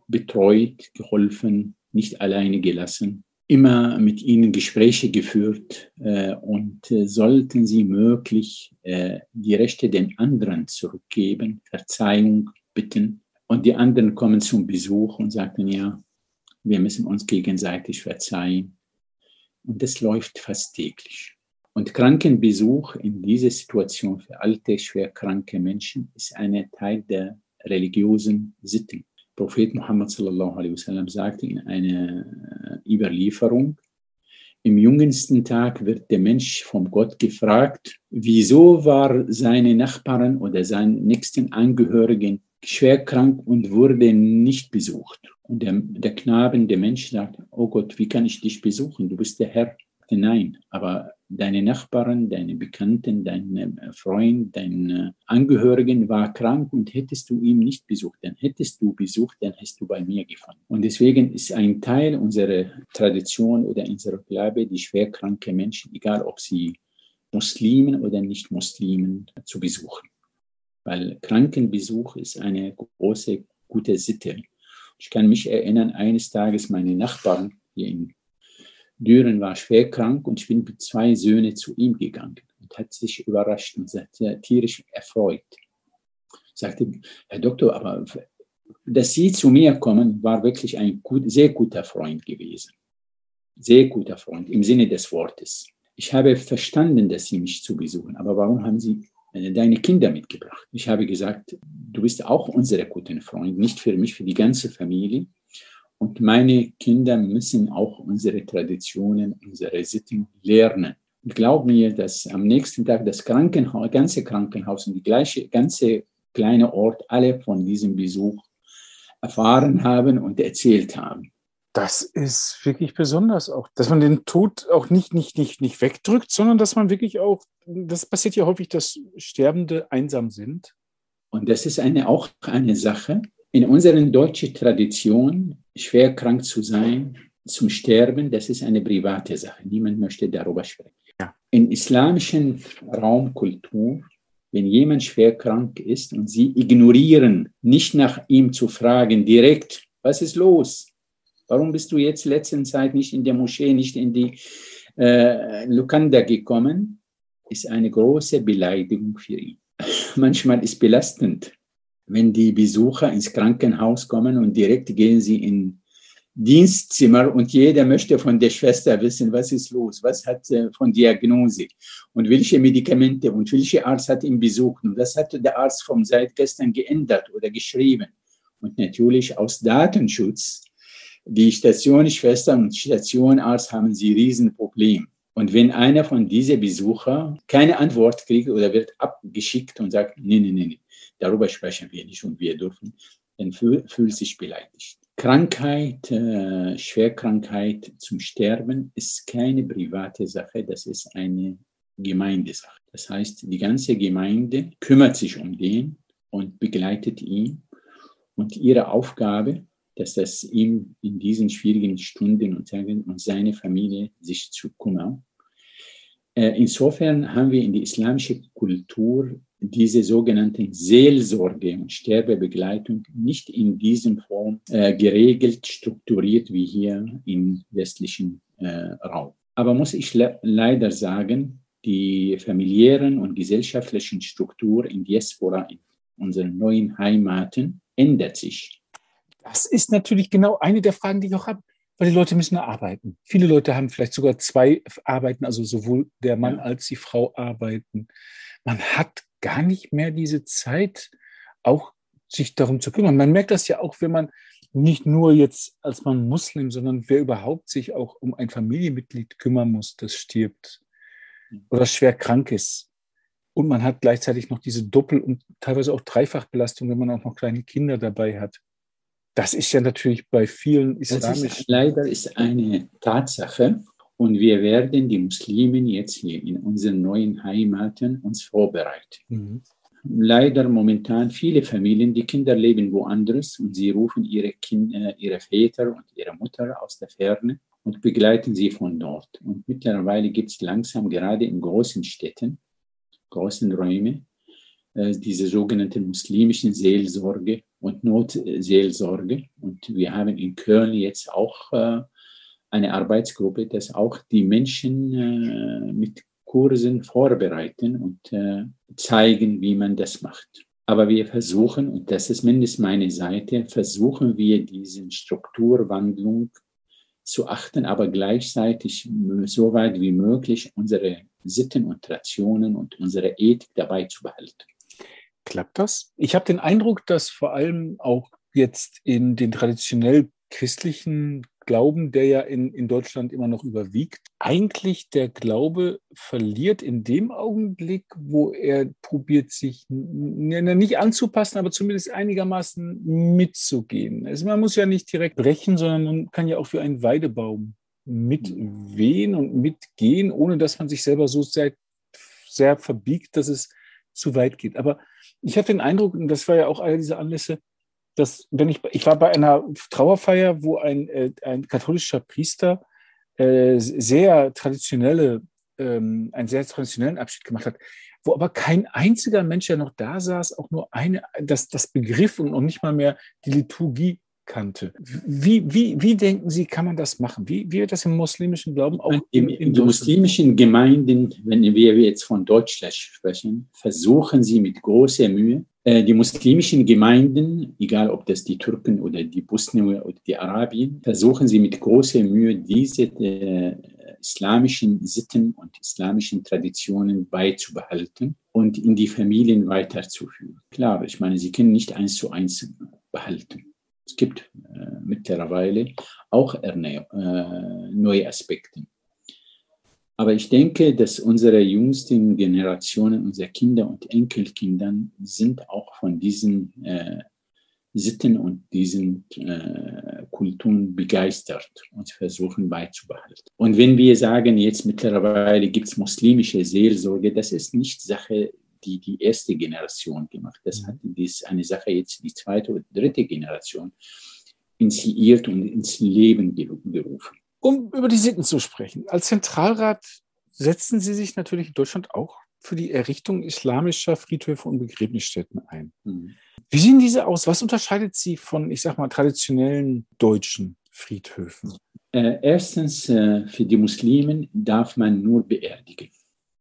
betreut, geholfen, nicht alleine gelassen, immer mit ihnen Gespräche geführt äh, und äh, sollten sie möglich äh, die Rechte den anderen zurückgeben, Verzeihung bitten und die anderen kommen zum Besuch und sagten, ja, wir müssen uns gegenseitig verzeihen. Und das läuft fast täglich. Und Krankenbesuch in dieser Situation für alte, schwerkranke Menschen ist ein Teil der religiösen Sitten. Prophet Muhammad wasallam sagte in einer Überlieferung, im jüngsten Tag wird der Mensch vom Gott gefragt, wieso war seine Nachbarn oder seinen nächsten Angehörigen schwer krank und wurde nicht besucht. Und der, der Knaben, der Mensch sagt, oh Gott, wie kann ich dich besuchen? Du bist der Herr. Nein, aber deine Nachbarn, deine Bekannten, dein äh, Freund, dein Angehörigen war krank und hättest du ihn nicht besucht, dann hättest du besucht, dann hast du bei mir gefunden. Und deswegen ist ein Teil unserer Tradition oder unserer Glaube, die schwerkranke Menschen, egal ob sie Muslimen oder nicht Muslimen, zu besuchen. Weil Krankenbesuch ist eine große, gute Sitte. Ich kann mich erinnern, eines Tages meine Nachbarn hier in Düren war schwer krank und ich bin mit zwei Söhnen zu ihm gegangen und hat sich überrascht und sehr tierisch erfreut. Sagte, Herr Doktor, aber dass Sie zu mir kommen, war wirklich ein gut, sehr guter Freund gewesen. Sehr guter Freund im Sinne des Wortes. Ich habe verstanden, dass Sie mich zu besuchen, aber warum haben Sie deine Kinder mitgebracht? Ich habe gesagt, du bist auch unser guter Freund, nicht für mich, für die ganze Familie. Und meine Kinder müssen auch unsere Traditionen, unsere Sitten lernen. Und glaub mir, dass am nächsten Tag das Krankenhaus, ganze Krankenhaus und die gleiche, ganze kleine Ort alle von diesem Besuch erfahren haben und erzählt haben. Das ist wirklich besonders auch, dass man den Tod auch nicht, nicht, nicht, nicht wegdrückt, sondern dass man wirklich auch, das passiert ja häufig, dass Sterbende einsam sind. Und das ist eine, auch eine Sache, in unserer deutschen Tradition, schwer krank zu sein, zum Sterben, das ist eine private Sache. Niemand möchte darüber sprechen. Ja. In islamischen Raumkultur, wenn jemand schwer krank ist und sie ignorieren, nicht nach ihm zu fragen direkt, was ist los? Warum bist du jetzt letzten Zeit nicht in der Moschee, nicht in die äh, Lukanda gekommen? Ist eine große Beleidigung für ihn. Manchmal ist belastend wenn die Besucher ins Krankenhaus kommen und direkt gehen sie in Dienstzimmer und jeder möchte von der Schwester wissen, was ist los, was hat von Diagnose und welche Medikamente und welche Arzt hat ihn besucht und was hat der Arzt vom seit gestern geändert oder geschrieben. Und natürlich aus Datenschutz, die Stationsschwester und Stationarzt haben sie Riesenproblem. Und wenn einer von diesen Besuchern keine Antwort kriegt oder wird abgeschickt und sagt, nee, nee, nee, nee, darüber sprechen wir nicht und wir dürfen, dann fühlt sich beleidigt. Krankheit, äh, Schwerkrankheit zum Sterben ist keine private Sache, das ist eine Gemeindesache. Das heißt, die ganze Gemeinde kümmert sich um den und begleitet ihn. Und ihre Aufgabe, dass das ihm in diesen schwierigen Stunden und Tagen und seine Familie sich zu kümmern. Äh, insofern haben wir in der islamischen Kultur diese sogenannte Seelsorge und Sterbebegleitung nicht in diesem Form äh, geregelt, strukturiert wie hier im westlichen äh, Raum. Aber muss ich le leider sagen, die familiären und gesellschaftlichen Struktur in Diaspora, in unseren neuen Heimaten, ändert sich. Das ist natürlich genau eine der Fragen, die ich auch habe, weil die Leute müssen arbeiten. Viele Leute haben vielleicht sogar zwei Arbeiten, also sowohl der Mann ja. als die Frau arbeiten. Man hat gar nicht mehr diese Zeit, auch sich darum zu kümmern. Man merkt das ja auch, wenn man nicht nur jetzt als man Muslim, sondern wer überhaupt sich auch um ein Familienmitglied kümmern muss, das stirbt oder schwer krank ist. Und man hat gleichzeitig noch diese Doppel- und teilweise auch Dreifachbelastung, wenn man auch noch kleine Kinder dabei hat. Das ist ja natürlich bei vielen islamischen. Ist, leider ist eine Tatsache, und wir werden die Muslimen jetzt hier in unseren neuen Heimaten uns vorbereiten. Mhm. Leider momentan viele Familien, die Kinder leben woanders und sie rufen ihre, Kinder, ihre Väter und ihre Mutter aus der Ferne und begleiten sie von dort. Und mittlerweile gibt es langsam gerade in großen Städten, großen Räumen, äh, diese sogenannte muslimischen Seelsorge und Notseelsorge. Und wir haben in Köln jetzt auch äh, eine Arbeitsgruppe, dass auch die Menschen äh, mit Kursen vorbereiten und äh, zeigen, wie man das macht. Aber wir versuchen, und das ist mindestens meine Seite, versuchen wir diesen Strukturwandlung zu achten, aber gleichzeitig so weit wie möglich unsere Sitten und Traditionen und unsere Ethik dabei zu behalten. Klappt das? Ich habe den Eindruck, dass vor allem auch jetzt in den traditionell christlichen Glauben, der ja in, in Deutschland immer noch überwiegt, eigentlich der Glaube verliert in dem Augenblick, wo er probiert, sich nicht anzupassen, aber zumindest einigermaßen mitzugehen. Also man muss ja nicht direkt brechen, sondern man kann ja auch wie ein Weidebaum mitwehen und mitgehen, ohne dass man sich selber so sehr, sehr verbiegt, dass es zu weit geht. Aber ich habe den Eindruck, und das war ja auch einer dieser Anlässe, dass, wenn ich, ich war bei einer Trauerfeier, wo ein, äh, ein katholischer Priester äh, sehr traditionelle, ähm, einen sehr traditionellen Abschied gemacht hat, wo aber kein einziger Mensch, der noch da saß, auch nur eine, das, das Begriff und noch nicht mal mehr die Liturgie kannte. Wie, wie, wie denken Sie, kann man das machen? Wie, wie wird das im muslimischen Glauben auch in, in, in den muslimischen Gemeinden, wenn wir jetzt von Deutschland sprechen, versuchen sie mit großer Mühe, äh, die muslimischen Gemeinden, egal ob das die Türken oder die Bosnier oder die Arabien, versuchen sie mit großer Mühe, diese äh, islamischen Sitten und islamischen Traditionen beizubehalten und in die Familien weiterzuführen. Klar, ich meine, sie können nicht eins zu eins behalten. Es gibt äh, mittlerweile auch äh, neue Aspekte. Aber ich denke, dass unsere jüngsten Generationen, unsere Kinder und Enkelkinder sind auch von diesen äh, Sitten und diesen äh, Kulturen begeistert und versuchen beizubehalten. Und wenn wir sagen, jetzt mittlerweile gibt es muslimische Seelsorge, das ist nicht Sache, die die erste Generation gemacht. Das hat dies eine Sache jetzt die zweite oder dritte Generation initiiert und ins Leben gerufen. Um über die Sitten zu sprechen. Als Zentralrat setzen Sie sich natürlich in Deutschland auch für die Errichtung islamischer Friedhöfe und Begräbnisstätten ein. Mhm. Wie sehen diese aus? Was unterscheidet sie von, ich sag mal, traditionellen deutschen Friedhöfen? Äh, erstens, äh, für die Muslimen darf man nur beerdigen.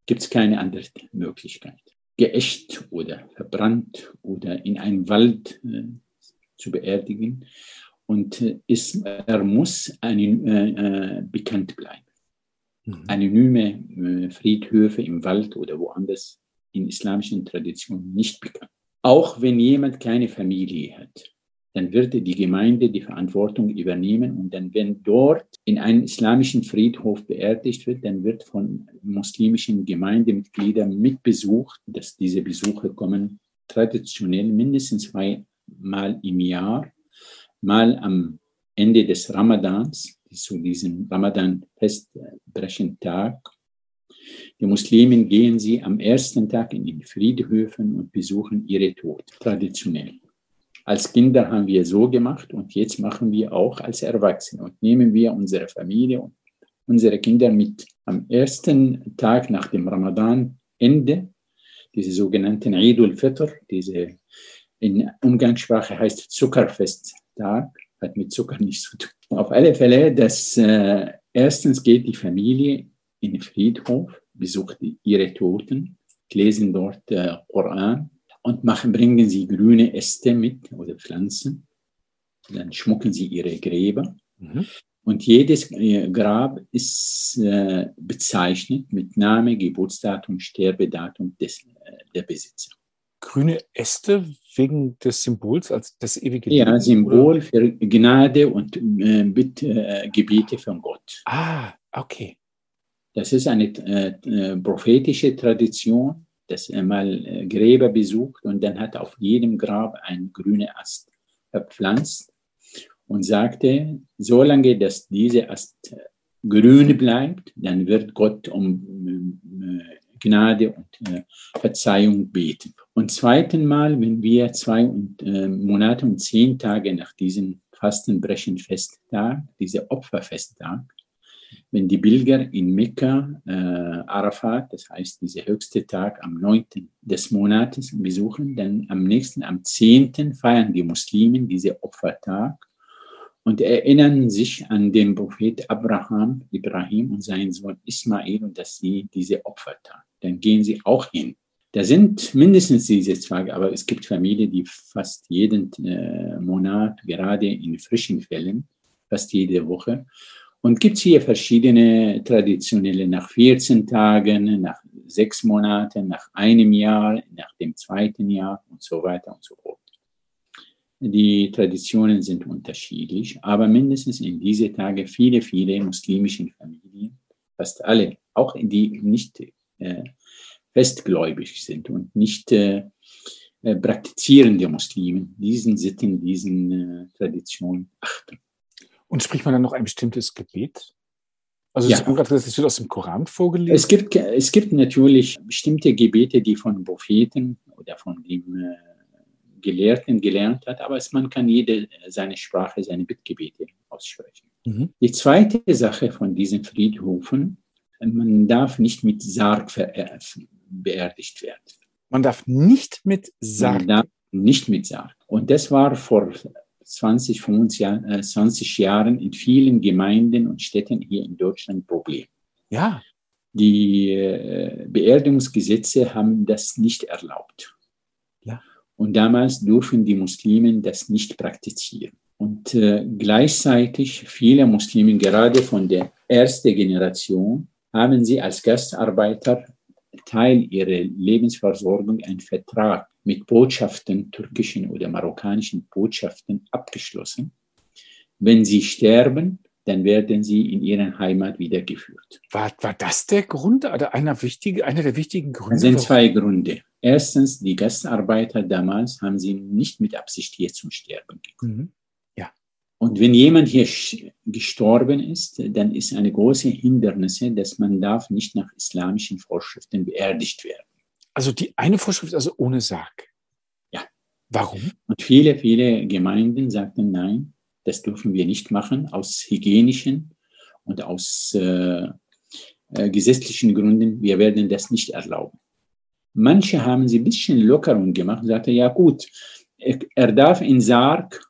Gibt es keine andere Möglichkeit. Geächt oder verbrannt oder in einen Wald äh, zu beerdigen und äh, ist, er muss einen, äh, äh, bekannt bleiben. Mhm. Anonyme äh, Friedhöfe im Wald oder woanders in islamischen Traditionen nicht bekannt. Auch wenn jemand keine Familie hat, dann wird die Gemeinde die Verantwortung übernehmen und dann, wenn dort in einem islamischen Friedhof beerdigt wird, dann wird von muslimischen Gemeindemitgliedern mitbesucht, dass diese Besuche kommen traditionell mindestens zweimal im Jahr mal am Ende des Ramadans, zu diesem Ramadan-Festbrechentag. Die Muslimen gehen sie am ersten Tag in die Friedhöfen und besuchen ihre Tod, traditionell. Als Kinder haben wir so gemacht und jetzt machen wir auch als Erwachsene und nehmen wir unsere Familie und unsere Kinder mit. Am ersten Tag nach dem Ramadan-Ende, diese sogenannten Eid al-Fitr, diese in Umgangssprache heißt Zuckerfesttag, hat mit Zucker nichts zu tun. Auf alle Fälle, dass äh, erstens geht die Familie in den Friedhof, besucht ihre Toten, lesen dort äh, Koran und machen, bringen sie grüne Äste mit oder Pflanzen. Dann schmucken sie ihre Gräber. Mhm. Und jedes äh, Grab ist äh, bezeichnet mit Name, Geburtsdatum, Sterbedatum des, äh, der Besitzer grüne Äste wegen des Symbols als das ewige Leben? Ja, Symbol oder? für Gnade und äh, Bittgebete äh, von Gott. Ah, okay. Das ist eine äh prophetische Tradition, dass er mal äh, Gräber besucht und dann hat auf jedem Grab ein grüner Ast verpflanzt und sagte, solange dass dieser Ast grün bleibt, dann wird Gott um äh, Gnade und äh, Verzeihung beten. Und zweiten Mal, wenn wir zwei äh, Monate und zehn Tage nach diesem Fastenbrechenfesttag, dieser Opferfesttag, wenn die Pilger in Mekka, äh, Arafat, das heißt dieser höchste Tag am 9. des Monates besuchen, dann am nächsten, am 10. feiern die Muslimen diesen Opfertag und erinnern sich an den Prophet Abraham, Ibrahim und seinen Sohn Ismail und dass sie diese Opfer taten. Dann gehen sie auch hin. Da sind mindestens diese zwei, aber es gibt Familien, die fast jeden äh, Monat, gerade in frischen Fällen, fast jede Woche. Und gibt es hier verschiedene traditionelle nach 14 Tagen, nach sechs Monaten, nach einem Jahr, nach dem zweiten Jahr und so weiter und so fort. Die Traditionen sind unterschiedlich, aber mindestens in diese Tage viele, viele muslimische Familien, fast alle, auch die nicht äh, festgläubig sind und nicht äh, äh, praktizierende Muslimen, diesen Sitten, diesen äh, Traditionen achten. Und spricht man dann noch ein bestimmtes Gebet? Also ja. das wird aus dem Koran vorgelesen? Es gibt, es gibt natürlich bestimmte Gebete, die von Propheten oder von dem äh, Gelehrten gelernt hat, aber es, man kann jede seine Sprache, seine Bittgebete aussprechen. Mhm. Die zweite Sache von diesen Friedhofen, man darf nicht mit Sarg beerdigt werden. Man darf nicht mit Sarg? Man darf nicht mit Sarg. Und das war vor 20, 25 Jahren in vielen Gemeinden und Städten hier in Deutschland Problem. Ja. Die äh, Beerdigungsgesetze haben das nicht erlaubt. Ja. Und damals durften die Muslimen das nicht praktizieren. Und äh, gleichzeitig viele Muslime, gerade von der ersten Generation, haben sie als Gastarbeiter Teil ihrer Lebensversorgung einen Vertrag mit Botschaften, türkischen oder marokkanischen Botschaften abgeschlossen. Wenn sie sterben, dann werden sie in ihre Heimat wiedergeführt. War, war das der Grund oder einer, wichtige, einer der wichtigen Gründe? Es sind zwei Gründe. Erstens, die Gastarbeiter damals haben sie nicht mit Absicht hier zum Sterben gekommen. Mhm. Ja. Und wenn jemand hier gestorben ist, dann ist eine große Hindernis, dass man darf nicht nach islamischen Vorschriften beerdigt werden. Also die eine Vorschrift also ohne Sarg. Ja. Warum? Und viele, viele Gemeinden sagten, nein, das dürfen wir nicht machen aus hygienischen und aus äh, äh, gesetzlichen Gründen. Wir werden das nicht erlauben. Manche haben sie ein bisschen Lockerung gemacht und sagten, ja gut, er darf in Sarg,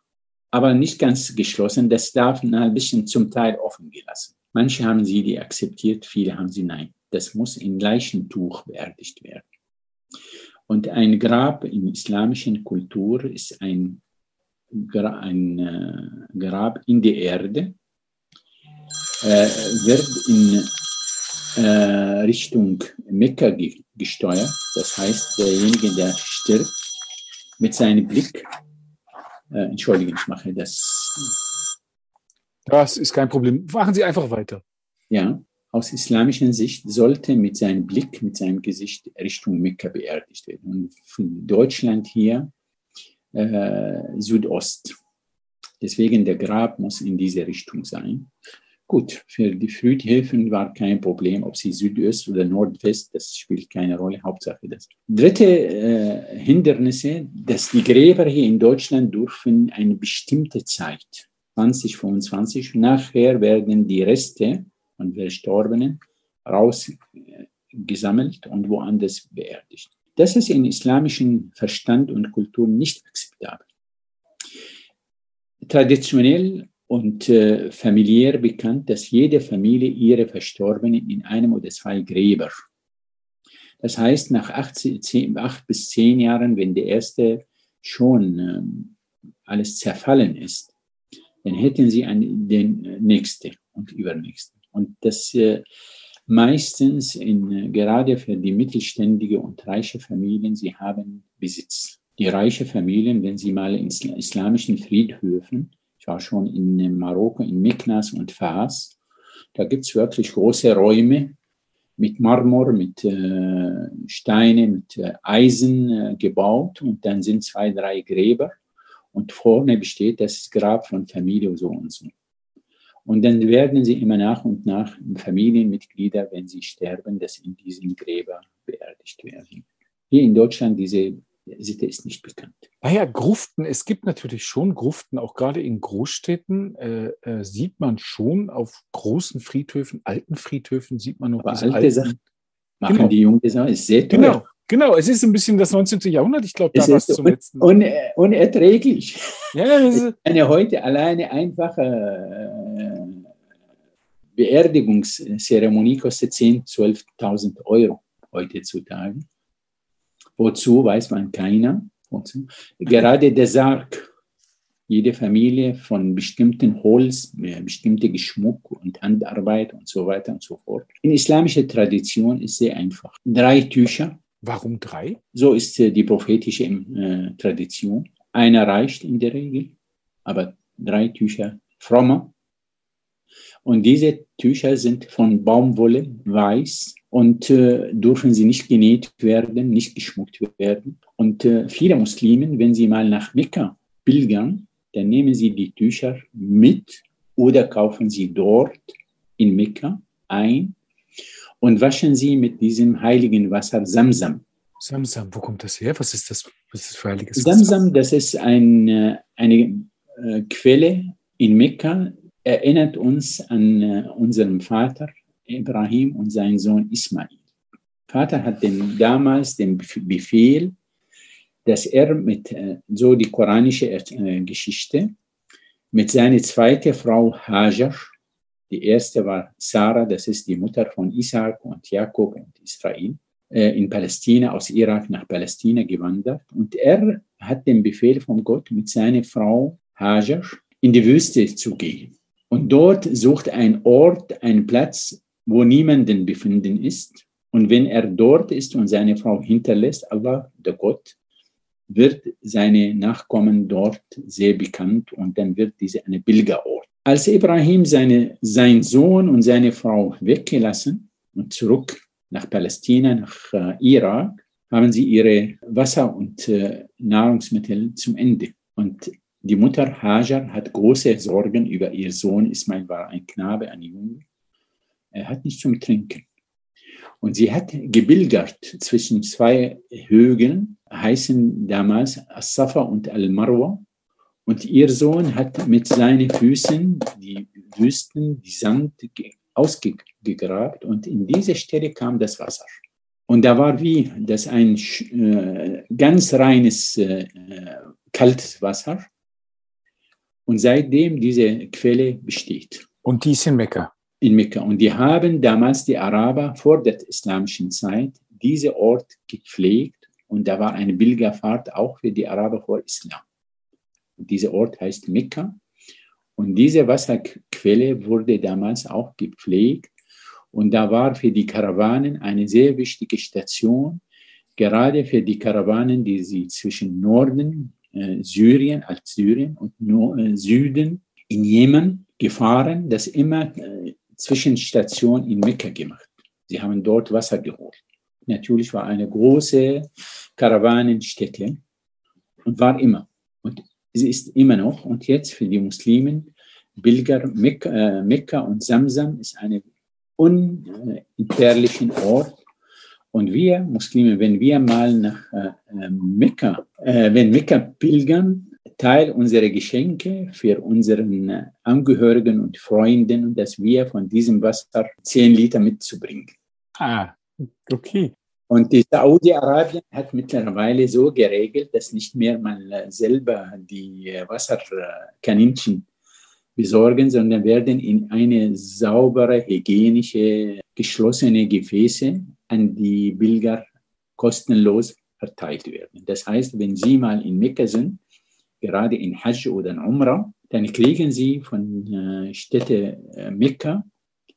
aber nicht ganz geschlossen. Das darf ein bisschen zum Teil offen gelassen. Manche haben sie die akzeptiert, viele haben sie nein. Das muss in Leichentuch beerdigt werden. Und ein Grab in islamischen Kultur ist ein, ein äh, Grab in der Erde, äh, wird in äh, Richtung Mekka ge gesteuert. Das heißt, derjenige, der stirbt, mit seinem Blick, äh, entschuldigen, ich mache das. Das ist kein Problem. Machen Sie einfach weiter. Ja, aus islamischer Sicht sollte mit seinem Blick, mit seinem Gesicht Richtung Mekka beerdigt werden. Und von Deutschland hier äh, Südost. Deswegen der Grab muss in diese Richtung sein. Gut, für die Friedhöfen war kein Problem, ob sie Südöst oder Nordwest, das spielt keine Rolle, Hauptsache das. Dritte äh, Hindernisse, dass die Gräber hier in Deutschland dürfen eine bestimmte Zeit, 2025, nachher werden die Reste und Verstorbenen rausgesammelt und woanders beerdigt. Das ist in islamischen Verstand und Kultur nicht akzeptabel. Traditionell und äh, familiär bekannt, dass jede Familie ihre Verstorbenen in einem oder zwei Gräber. Das heißt, nach acht, zehn, acht bis zehn Jahren, wenn der erste schon äh, alles zerfallen ist, dann hätten sie einen, den nächste und übernächste. Und das äh, meistens in, äh, gerade für die mittelständige und reiche Familien, sie haben Besitz. Die reiche Familien, wenn sie mal in islamischen Friedhöfen, ich war schon in Marokko, in Meknas und Fas, da gibt es wirklich große Räume mit Marmor, mit äh, Steine, mit äh, Eisen äh, gebaut und dann sind zwei, drei Gräber und vorne besteht das Grab von Familie so und so. Und dann werden sie immer nach und nach Familienmitglieder, wenn sie sterben, dass in diesen Gräber beerdigt werden. Hier in Deutschland diese Sitte ist nicht bekannt. Naja, Gruften, es gibt natürlich schon Gruften, auch gerade in Großstädten äh, äh, sieht man schon auf großen Friedhöfen, alten Friedhöfen sieht man noch Aber alte alten, Sachen machen genau. die Jungen Sachen, ist sehr teuer. Genau, Genau, es ist ein bisschen das 19. Jahrhundert. Ich glaube, da war es zum un letzten. Un unerträglich. Ja, ist eine heute alleine einfache äh, Beerdigungszeremonie kostet 10.000, 12.000 Euro heutzutage. Wozu weiß man keiner. Wozu? Gerade der Sarg jede Familie von bestimmten Holz, äh, bestimmte Geschmuck und Handarbeit und so weiter und so fort. In islamischer Tradition ist sehr einfach. Drei Tücher. Warum drei? So ist äh, die prophetische äh, Tradition. Einer reicht in der Regel, aber drei Tücher frommer. Und diese Tücher sind von Baumwolle weiß und äh, dürfen sie nicht genäht werden, nicht geschmuckt werden. Und äh, viele Muslime, wenn sie mal nach Mekka pilgern, dann nehmen Sie die Tücher mit oder kaufen Sie dort in Mekka ein und waschen sie mit diesem heiligen Wasser Samsam. Samsam, wo kommt das her? Was ist das, was ist das für heiliges Wasser? Samsam, das ist ein, äh, eine äh, Quelle in Mekka, erinnert uns an äh, unseren Vater Ibrahim und seinen Sohn Ismail. Vater hat den, damals den Befehl dass er mit so die koranische Geschichte mit seiner zweiten Frau Hajar, die erste war Sarah, das ist die Mutter von Isaac und Jakob und Israel, äh, in Palästina, aus Irak nach Palästina gewandert. Und er hat den Befehl von Gott, mit seiner Frau Hajar in die Wüste zu gehen. Und dort sucht ein Ort, einen Platz, wo niemanden befinden ist. Und wenn er dort ist und seine Frau hinterlässt, Allah, der Gott, wird seine Nachkommen dort sehr bekannt und dann wird diese eine Pilgerort. Als Ibrahim seine, sein Sohn und seine Frau weggelassen und zurück nach Palästina, nach äh, Irak, haben sie ihre Wasser- und äh, Nahrungsmittel zum Ende. Und die Mutter Hajar hat große Sorgen über ihr Sohn. Ismail war ein Knabe, ein Junge. Er hat nicht zum Trinken. Und sie hat gebilgert zwischen zwei Hügeln, heißen damals As-Safa und Al-Marwa. Und ihr Sohn hat mit seinen Füßen die Wüsten, die Sand ausgegrabt und in diese Stelle kam das Wasser. Und da war wie das ein äh, ganz reines äh, kaltes Wasser. Und seitdem diese Quelle besteht. Und die ist in Mekka in Mekka. Und die haben damals die Araber vor der islamischen Zeit diese Ort gepflegt und da war eine Pilgerfahrt auch für die Araber vor Islam. Dieser Ort heißt Mekka und diese Wasserquelle wurde damals auch gepflegt und da war für die Karawanen eine sehr wichtige Station, gerade für die Karawanen, die sie zwischen Norden, äh, Syrien als Syrien und no äh, Süden in Jemen gefahren, das immer äh, Zwischenstation in Mekka gemacht. Sie haben dort Wasser geholt. Natürlich war eine große Karawanenstätte und war immer. Sie ist immer noch. Und jetzt für die Muslimen, Bilger, Mekka, äh, Mekka und Samsam ist ein unentbehrlichen Ort. Und wir Muslime, wenn wir mal nach äh, äh Mekka, wenn Mekka pilgern, Teil unserer Geschenke für unseren Angehörigen und Freunden, dass wir von diesem Wasser 10 Liter mitzubringen. Ah, okay. Und die Saudi-Arabien hat mittlerweile so geregelt, dass nicht mehr man selber die Wasserkaninchen besorgen, sondern werden in eine saubere, hygienische, geschlossene Gefäße an die Pilger kostenlos verteilt werden. Das heißt, wenn Sie mal in Mekka sind, gerade in Hajj oder in Umrah, dann kriegen sie von äh, Städte äh, Mekka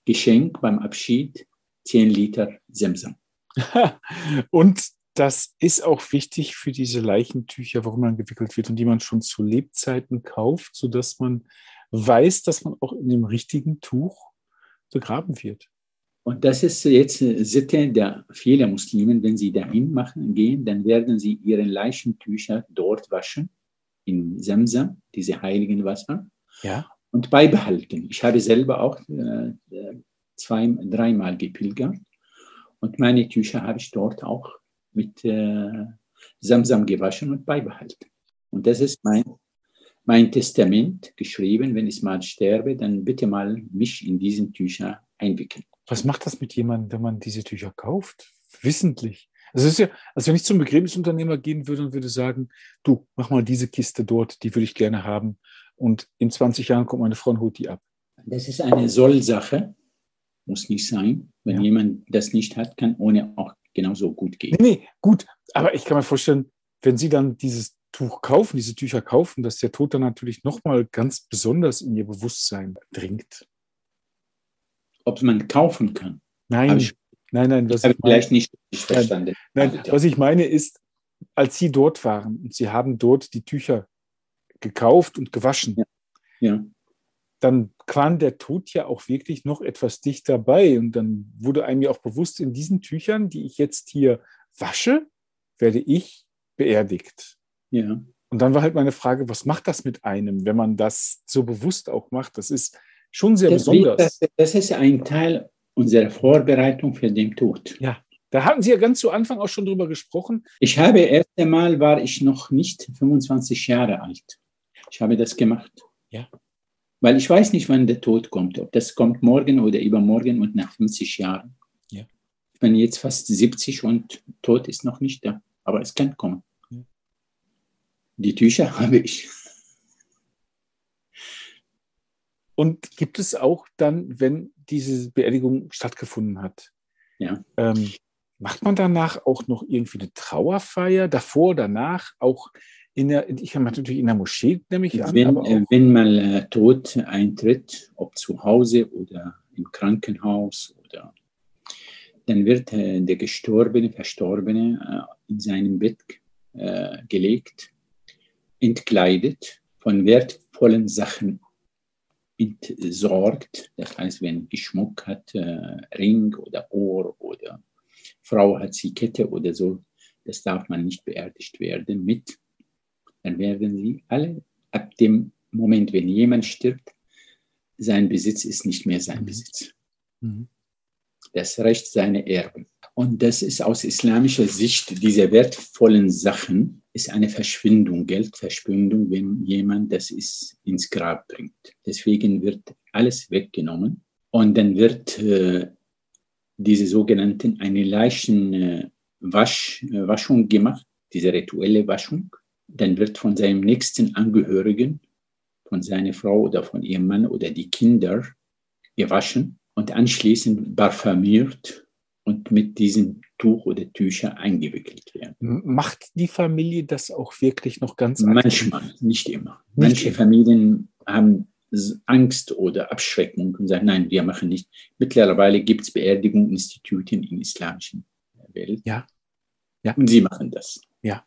Geschenk beim Abschied 10 Liter Semsam. und das ist auch wichtig für diese Leichentücher, warum man gewickelt wird und die man schon zu Lebzeiten kauft, sodass man weiß, dass man auch in dem richtigen Tuch begraben wird. Und das ist jetzt Sitte der vielen Muslimen, wenn sie dahin machen, gehen, dann werden sie ihre Leichentücher dort waschen in Semsam, diese heiligen Wasser, ja. und beibehalten. Ich habe selber auch äh, zwei, dreimal gepilgert und meine Tücher habe ich dort auch mit äh, Samsam gewaschen und beibehalten. Und das ist mein, mein Testament geschrieben, wenn ich mal sterbe, dann bitte mal mich in diesen Tücher einwickeln. Was macht das mit jemandem, wenn man diese Tücher kauft? Wissentlich. Also ist ja, als wenn ich zum Begräbnisunternehmer gehen würde und würde sagen, du, mach mal diese Kiste dort, die würde ich gerne haben. Und in 20 Jahren kommt meine Frau und holt die ab. Das ist eine Sollsache, muss nicht sein. Wenn ja. jemand das nicht hat, kann ohne auch genauso gut gehen. Nee, nee, gut. Aber ich kann mir vorstellen, wenn Sie dann dieses Tuch kaufen, diese Tücher kaufen, dass der Tod dann natürlich nochmal ganz besonders in ihr Bewusstsein dringt. Ob man kaufen kann? Nein, ich, nein, nein. Was ich vielleicht nicht verstanden. Nein, nein, was ich meine ist, als Sie dort waren und Sie haben dort die Tücher gekauft und gewaschen, ja. ja. Dann kam der Tod ja auch wirklich noch etwas dichter bei. Und dann wurde einem ja auch bewusst, in diesen Tüchern, die ich jetzt hier wasche, werde ich beerdigt. Ja. Und dann war halt meine Frage, was macht das mit einem, wenn man das so bewusst auch macht? Das ist schon sehr das besonders. Das, das ist ein Teil unserer Vorbereitung für den Tod. Ja. Da hatten Sie ja ganz zu Anfang auch schon drüber gesprochen. Ich habe erst einmal war ich noch nicht 25 Jahre alt. Ich habe das gemacht. Ja. Weil ich weiß nicht, wann der Tod kommt. Ob das kommt morgen oder übermorgen und nach 50 Jahren. Ja. Ich bin jetzt fast 70 und Tod ist noch nicht da. Aber es kann kommen. Die Tücher habe ich. Und gibt es auch dann, wenn diese Beerdigung stattgefunden hat, ja. ähm, macht man danach auch noch irgendwie eine Trauerfeier, davor, danach, auch in der, ich habe natürlich in der Moschee, nämlich an. Wenn, äh, wenn mal äh, Tod eintritt, ob zu Hause oder im Krankenhaus oder dann wird äh, der Gestorbene, Verstorbene äh, in seinem Bett äh, gelegt entkleidet, von wertvollen Sachen entsorgt. Das heißt, wenn Geschmuck hat, äh, Ring oder Ohr oder Frau hat sie Kette oder so, das darf man nicht beerdigt werden mit. Dann werden sie alle ab dem Moment, wenn jemand stirbt, sein Besitz ist nicht mehr sein mhm. Besitz. Mhm. Das Recht seiner Erben. Und das ist aus islamischer Sicht, diese wertvollen Sachen, ist eine Verschwindung, Geldverschwendung, wenn jemand das ist, ins Grab bringt. Deswegen wird alles weggenommen und dann wird äh, diese sogenannten eine leichten äh, Wasch, äh, Waschung gemacht, diese rituelle Waschung. Dann wird von seinem nächsten Angehörigen, von seiner Frau oder von ihrem Mann oder die Kinder gewaschen und anschließend parfümiert und mit diesem Tuch oder Tücher eingewickelt werden. Macht die Familie das auch wirklich noch ganz aktiv? Manchmal, nicht immer. Nicht Manche immer. Familien haben Angst oder Abschreckung und sagen, nein, wir machen nicht. Mittlerweile gibt es Beerdigungsinstituten in islamischen Welt. Ja. ja. Und sie machen das. Ja.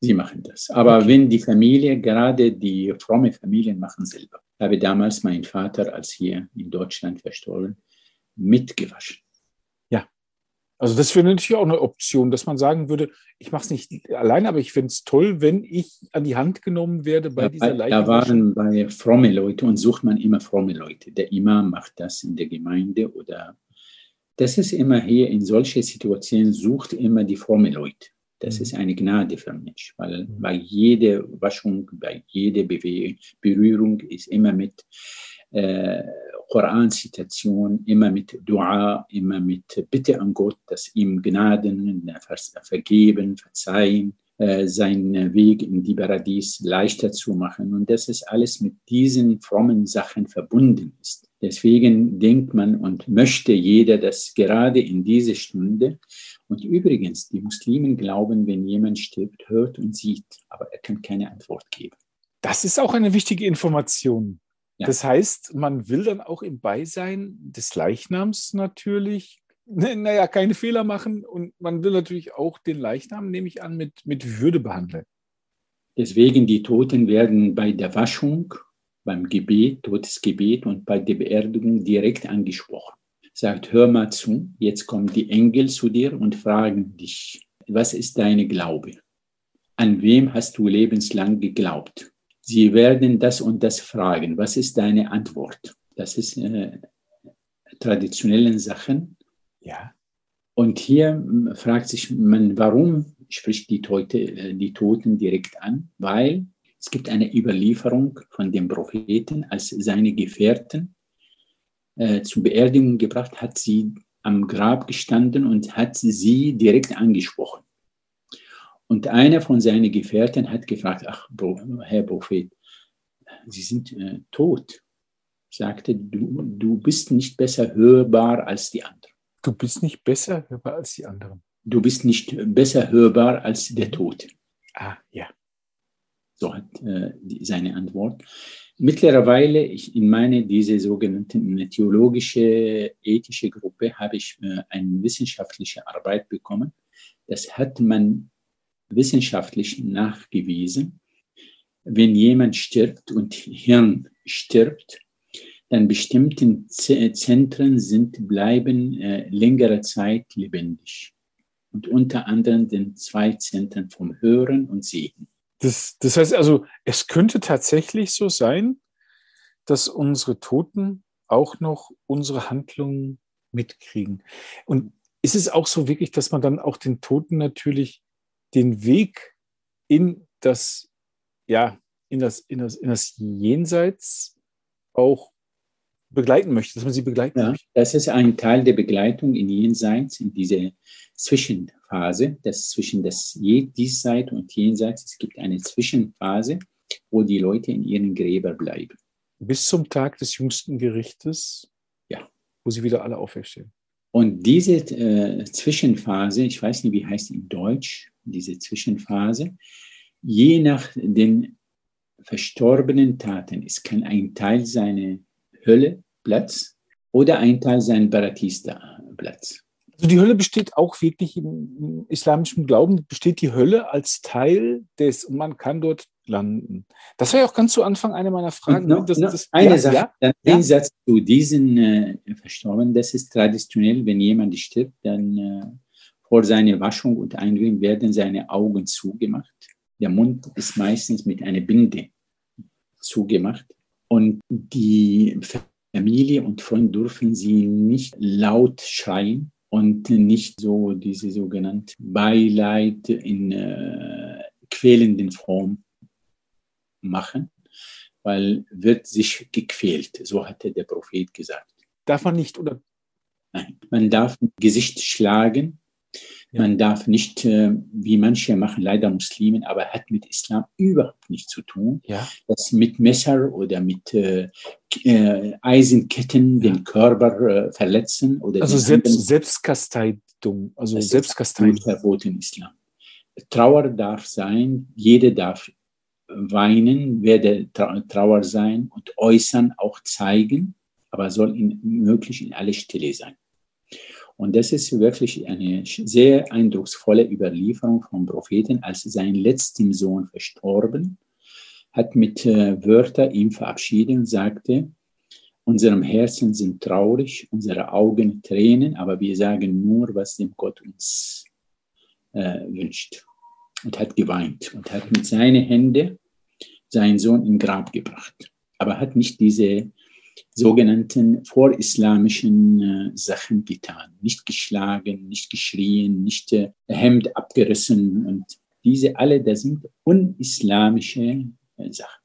Sie machen das. Aber okay. wenn die Familie, gerade die fromme Familien machen selber. Ich habe damals meinen Vater, als hier in Deutschland verstorben, mitgewaschen. Also das wäre natürlich auch eine Option, dass man sagen würde, ich mache es nicht allein, aber ich finde es toll, wenn ich an die Hand genommen werde bei ja, dieser Leiche. Da waren bei fromme Leute und sucht man immer fromme Leute. Der Imam macht das in der Gemeinde oder das ist immer hier in solchen Situationen, sucht immer die fromme Leute. Das mhm. ist eine Gnade für mich, weil mhm. bei jeder Waschung, bei jeder Bewegung, Berührung ist immer mit äh, Koran-Zitation, immer mit Dua, immer mit Bitte an Gott, dass ihm Gnaden, vergeben, verzeihen, äh, seinen Weg in die Paradies leichter zu machen. Und dass es alles mit diesen frommen Sachen verbunden ist. Deswegen denkt man und möchte jeder, dass gerade in dieser Stunde, und übrigens, die Muslimen glauben, wenn jemand stirbt, hört und sieht, aber er kann keine Antwort geben. Das ist auch eine wichtige Information. Ja. Das heißt, man will dann auch im Beisein des Leichnams natürlich, naja, keine Fehler machen und man will natürlich auch den Leichnam, nehme ich an, mit, mit Würde behandeln. Deswegen die Toten werden bei der Waschung, beim Gebet, Todesgebet und bei der Beerdigung direkt angesprochen. Sagt, hör mal zu, jetzt kommen die Engel zu dir und fragen dich, was ist deine Glaube? An wem hast du lebenslang geglaubt? Sie werden das und das fragen. Was ist deine Antwort? Das ist äh, traditionellen Sachen. Ja. Und hier hm, fragt sich man, warum spricht die, Teute, äh, die Toten direkt an? Weil es gibt eine Überlieferung von dem Propheten, als seine Gefährten äh, zur Beerdigung gebracht, hat sie am Grab gestanden und hat sie direkt angesprochen. Und einer von seinen Gefährten hat gefragt, ach, Herr Prophet, Sie sind äh, tot. Sagte, du, du bist nicht besser hörbar als die anderen. Du bist nicht besser hörbar als die anderen. Du bist nicht besser hörbar als der Tote. Ah, ja. So hat äh, die, seine Antwort. Mittlerweile, ich, in meine, diese sogenannte theologische, ethische Gruppe, habe ich äh, eine wissenschaftliche Arbeit bekommen. Das hat man wissenschaftlich nachgewiesen. Wenn jemand stirbt und Hirn stirbt, dann bestimmte Zentren sind, bleiben äh, längere Zeit lebendig. Und unter anderem den zwei Zentren vom Hören und Sehen. Das, das heißt also, es könnte tatsächlich so sein, dass unsere Toten auch noch unsere Handlungen mitkriegen. Und ist es auch so wirklich, dass man dann auch den Toten natürlich den Weg in das, ja, in das, in das, in das Jenseits auch begleiten möchte, dass man sie begleiten ja, möchte. Das ist ein Teil der Begleitung in Jenseits, in diese Zwischenphase, das zwischen das Diesseits und Jenseits. Es gibt eine Zwischenphase, wo die Leute in ihren Gräber bleiben. Bis zum Tag des jüngsten Gerichtes, ja. wo sie wieder alle auferstehen. Und diese äh, Zwischenphase, ich weiß nicht, wie heißt in Deutsch, diese Zwischenphase, je nach den verstorbenen Taten, es kann ein Teil seiner Hölle Platz oder ein Teil sein Baratista Platz. Also die Hölle besteht auch wirklich im islamischen Glauben, besteht die Hölle als Teil des, und man kann dort landen. Das war ja auch ganz zu Anfang eine meiner Fragen. No, das, no, das, eine ja, Sache, ja, dann ja. ein Satz zu diesen äh, Verstorbenen, das ist traditionell, wenn jemand stirbt, dann äh, vor seiner Waschung und Einwilligung werden seine Augen zugemacht. Der Mund ist meistens mit einer Binde zugemacht. Und die Familie und Freunde dürfen sie nicht laut schreien und nicht so diese sogenannte Beileid in äh, quälenden Form machen, weil wird sich gequält, so hatte der Prophet gesagt. Darf man nicht, oder? Nein, man darf Gesicht schlagen. Man darf nicht, äh, wie manche machen, leider Muslimen, aber hat mit Islam überhaupt nichts zu tun. Ja. Das mit Messer oder mit äh, äh, Eisenketten ja. den Körper äh, verletzen. Oder also Selbst, Selbstkasteiung, also das Selbstkasteiung. Ist verboten in Islam. Trauer darf sein, jeder darf weinen, werde Trauer sein und äußern, auch zeigen, aber soll in, möglich in aller Stille sein. Und das ist wirklich eine sehr eindrucksvolle Überlieferung vom Propheten, als sein letzter Sohn verstorben, hat mit äh, Wörtern ihm verabschiedet und sagte, unserem Herzen sind traurig, unsere Augen tränen, aber wir sagen nur, was dem Gott uns äh, wünscht. Und hat geweint und hat mit seinen Händen seinen Sohn im Grab gebracht. Aber hat nicht diese sogenannten vorislamischen äh, Sachen getan. Nicht geschlagen, nicht geschrien, nicht äh, Hemd abgerissen. Und diese alle, das sind unislamische äh, Sachen.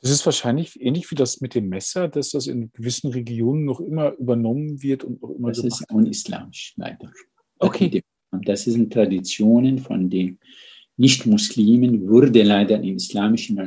Das ist wahrscheinlich ähnlich wie das mit dem Messer, dass das in gewissen Regionen noch immer übernommen wird und noch immer Das ist unislamisch, leider. Okay. Das sind Traditionen von den Nicht-Muslimen, wurde leider in islamischen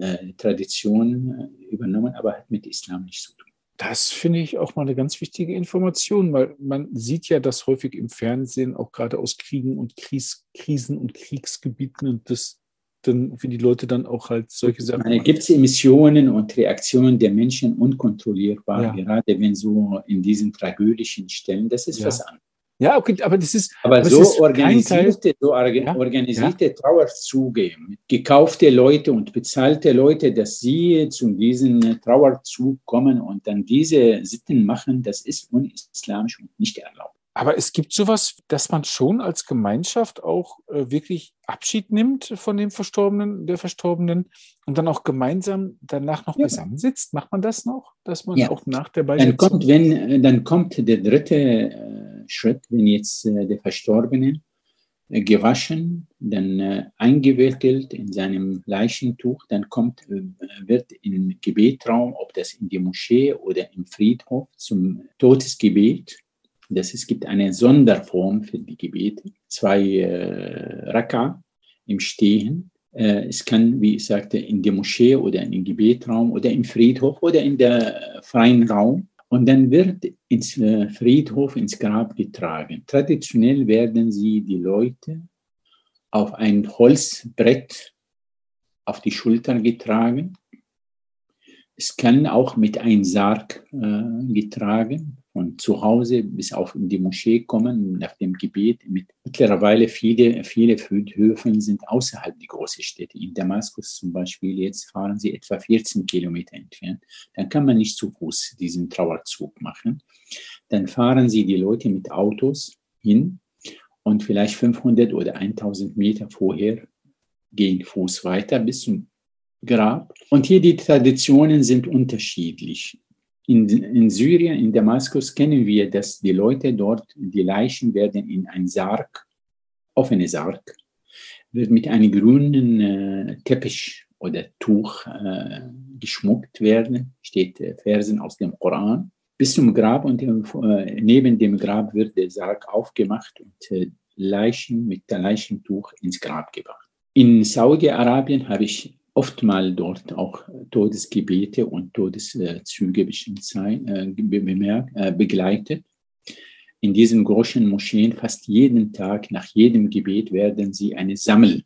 äh, Tradition äh, übernommen, aber hat mit Islam nichts zu tun. Das finde ich auch mal eine ganz wichtige Information, weil man sieht ja das häufig im Fernsehen, auch gerade aus Kriegen und Kries, Krisen und Kriegsgebieten und das dann, wie die Leute dann auch halt solche Sachen. Gibt es Emissionen und Reaktionen der Menschen unkontrollierbar, ja. gerade wenn so in diesen tragödischen Stellen, das ist ja. was anderes. Ja, okay, aber das ist. Aber, aber so, ist organisierte, so organisierte ja? Trauerzüge, gekaufte Leute und bezahlte Leute, dass sie zu diesem Trauerzug kommen und dann diese Sitten machen, das ist unislamisch und nicht erlaubt. Aber es gibt sowas, dass man schon als Gemeinschaft auch äh, wirklich Abschied nimmt von dem Verstorbenen, der Verstorbenen und dann auch gemeinsam danach noch ja. beisammensitzt. Macht man das noch, dass man ja. auch nach der Beisetzung... Dann kommt, wenn, dann kommt der dritte äh, Schritt, wenn jetzt äh, der Verstorbene äh, gewaschen, dann äh, eingewickelt in seinem Leichentuch, dann kommt, wird im Gebetraum, ob das in die Moschee oder im Friedhof, zum Todesgebet das, es gibt eine Sonderform für die Gebete, zwei äh, Raka im Stehen. Äh, es kann, wie ich sagte, in der Moschee oder im Gebetraum oder im Friedhof oder in der freien Raum. Und dann wird ins äh, Friedhof, ins Grab getragen. Traditionell werden sie die Leute auf ein Holzbrett auf die Schulter getragen. Es kann auch mit einem Sarg äh, getragen, von zu Hause bis auf die Moschee kommen, nach dem Gebet. Mit, mittlerweile viele, viele Friedhöfe sind außerhalb der großen Städte. In Damaskus zum Beispiel, jetzt fahren sie etwa 14 Kilometer entfernt. Dann kann man nicht zu Fuß diesen Trauerzug machen. Dann fahren sie die Leute mit Autos hin und vielleicht 500 oder 1000 Meter vorher gehen Fuß weiter bis zum Grab. Und hier die Traditionen sind unterschiedlich. In, in Syrien, in Damaskus kennen wir, dass die Leute dort, die Leichen werden in ein Sarg, offene Sarg, wird mit einem grünen äh, Teppich oder Tuch äh, geschmuckt werden, steht äh, Versen aus dem Koran bis zum Grab und äh, neben dem Grab wird der Sarg aufgemacht und äh, Leichen mit dem Leichentuch ins Grab gebracht. In Saudi-Arabien habe ich oftmals dort auch Todesgebete und Todeszüge äh, bemerkt, äh, begleitet. In diesen großen Moscheen fast jeden Tag nach jedem Gebet werden sie eine Sammel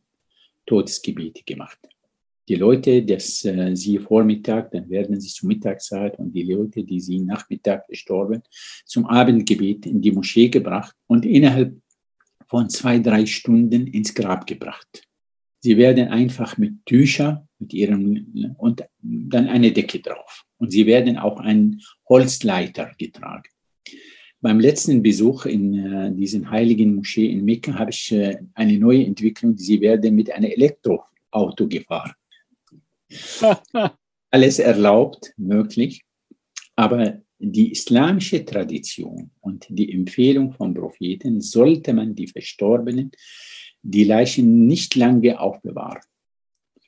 Todesgebete gemacht die Leute, dass äh, sie Vormittag, dann werden sie zur Mittagszeit und die Leute, die sie Nachmittag gestorben, zum Abendgebet in die Moschee gebracht und innerhalb von zwei, drei Stunden ins Grab gebracht. Sie werden einfach mit Tücher mit ihrem und dann eine Decke drauf. Und sie werden auch einen Holzleiter getragen. Beim letzten Besuch in äh, diesen heiligen Moschee in Mekka habe ich äh, eine neue Entwicklung. Sie werden mit einem Elektroauto gefahren. Alles erlaubt, möglich. Aber die islamische Tradition und die Empfehlung von Propheten sollte man die Verstorbenen, die Leichen nicht lange aufbewahren.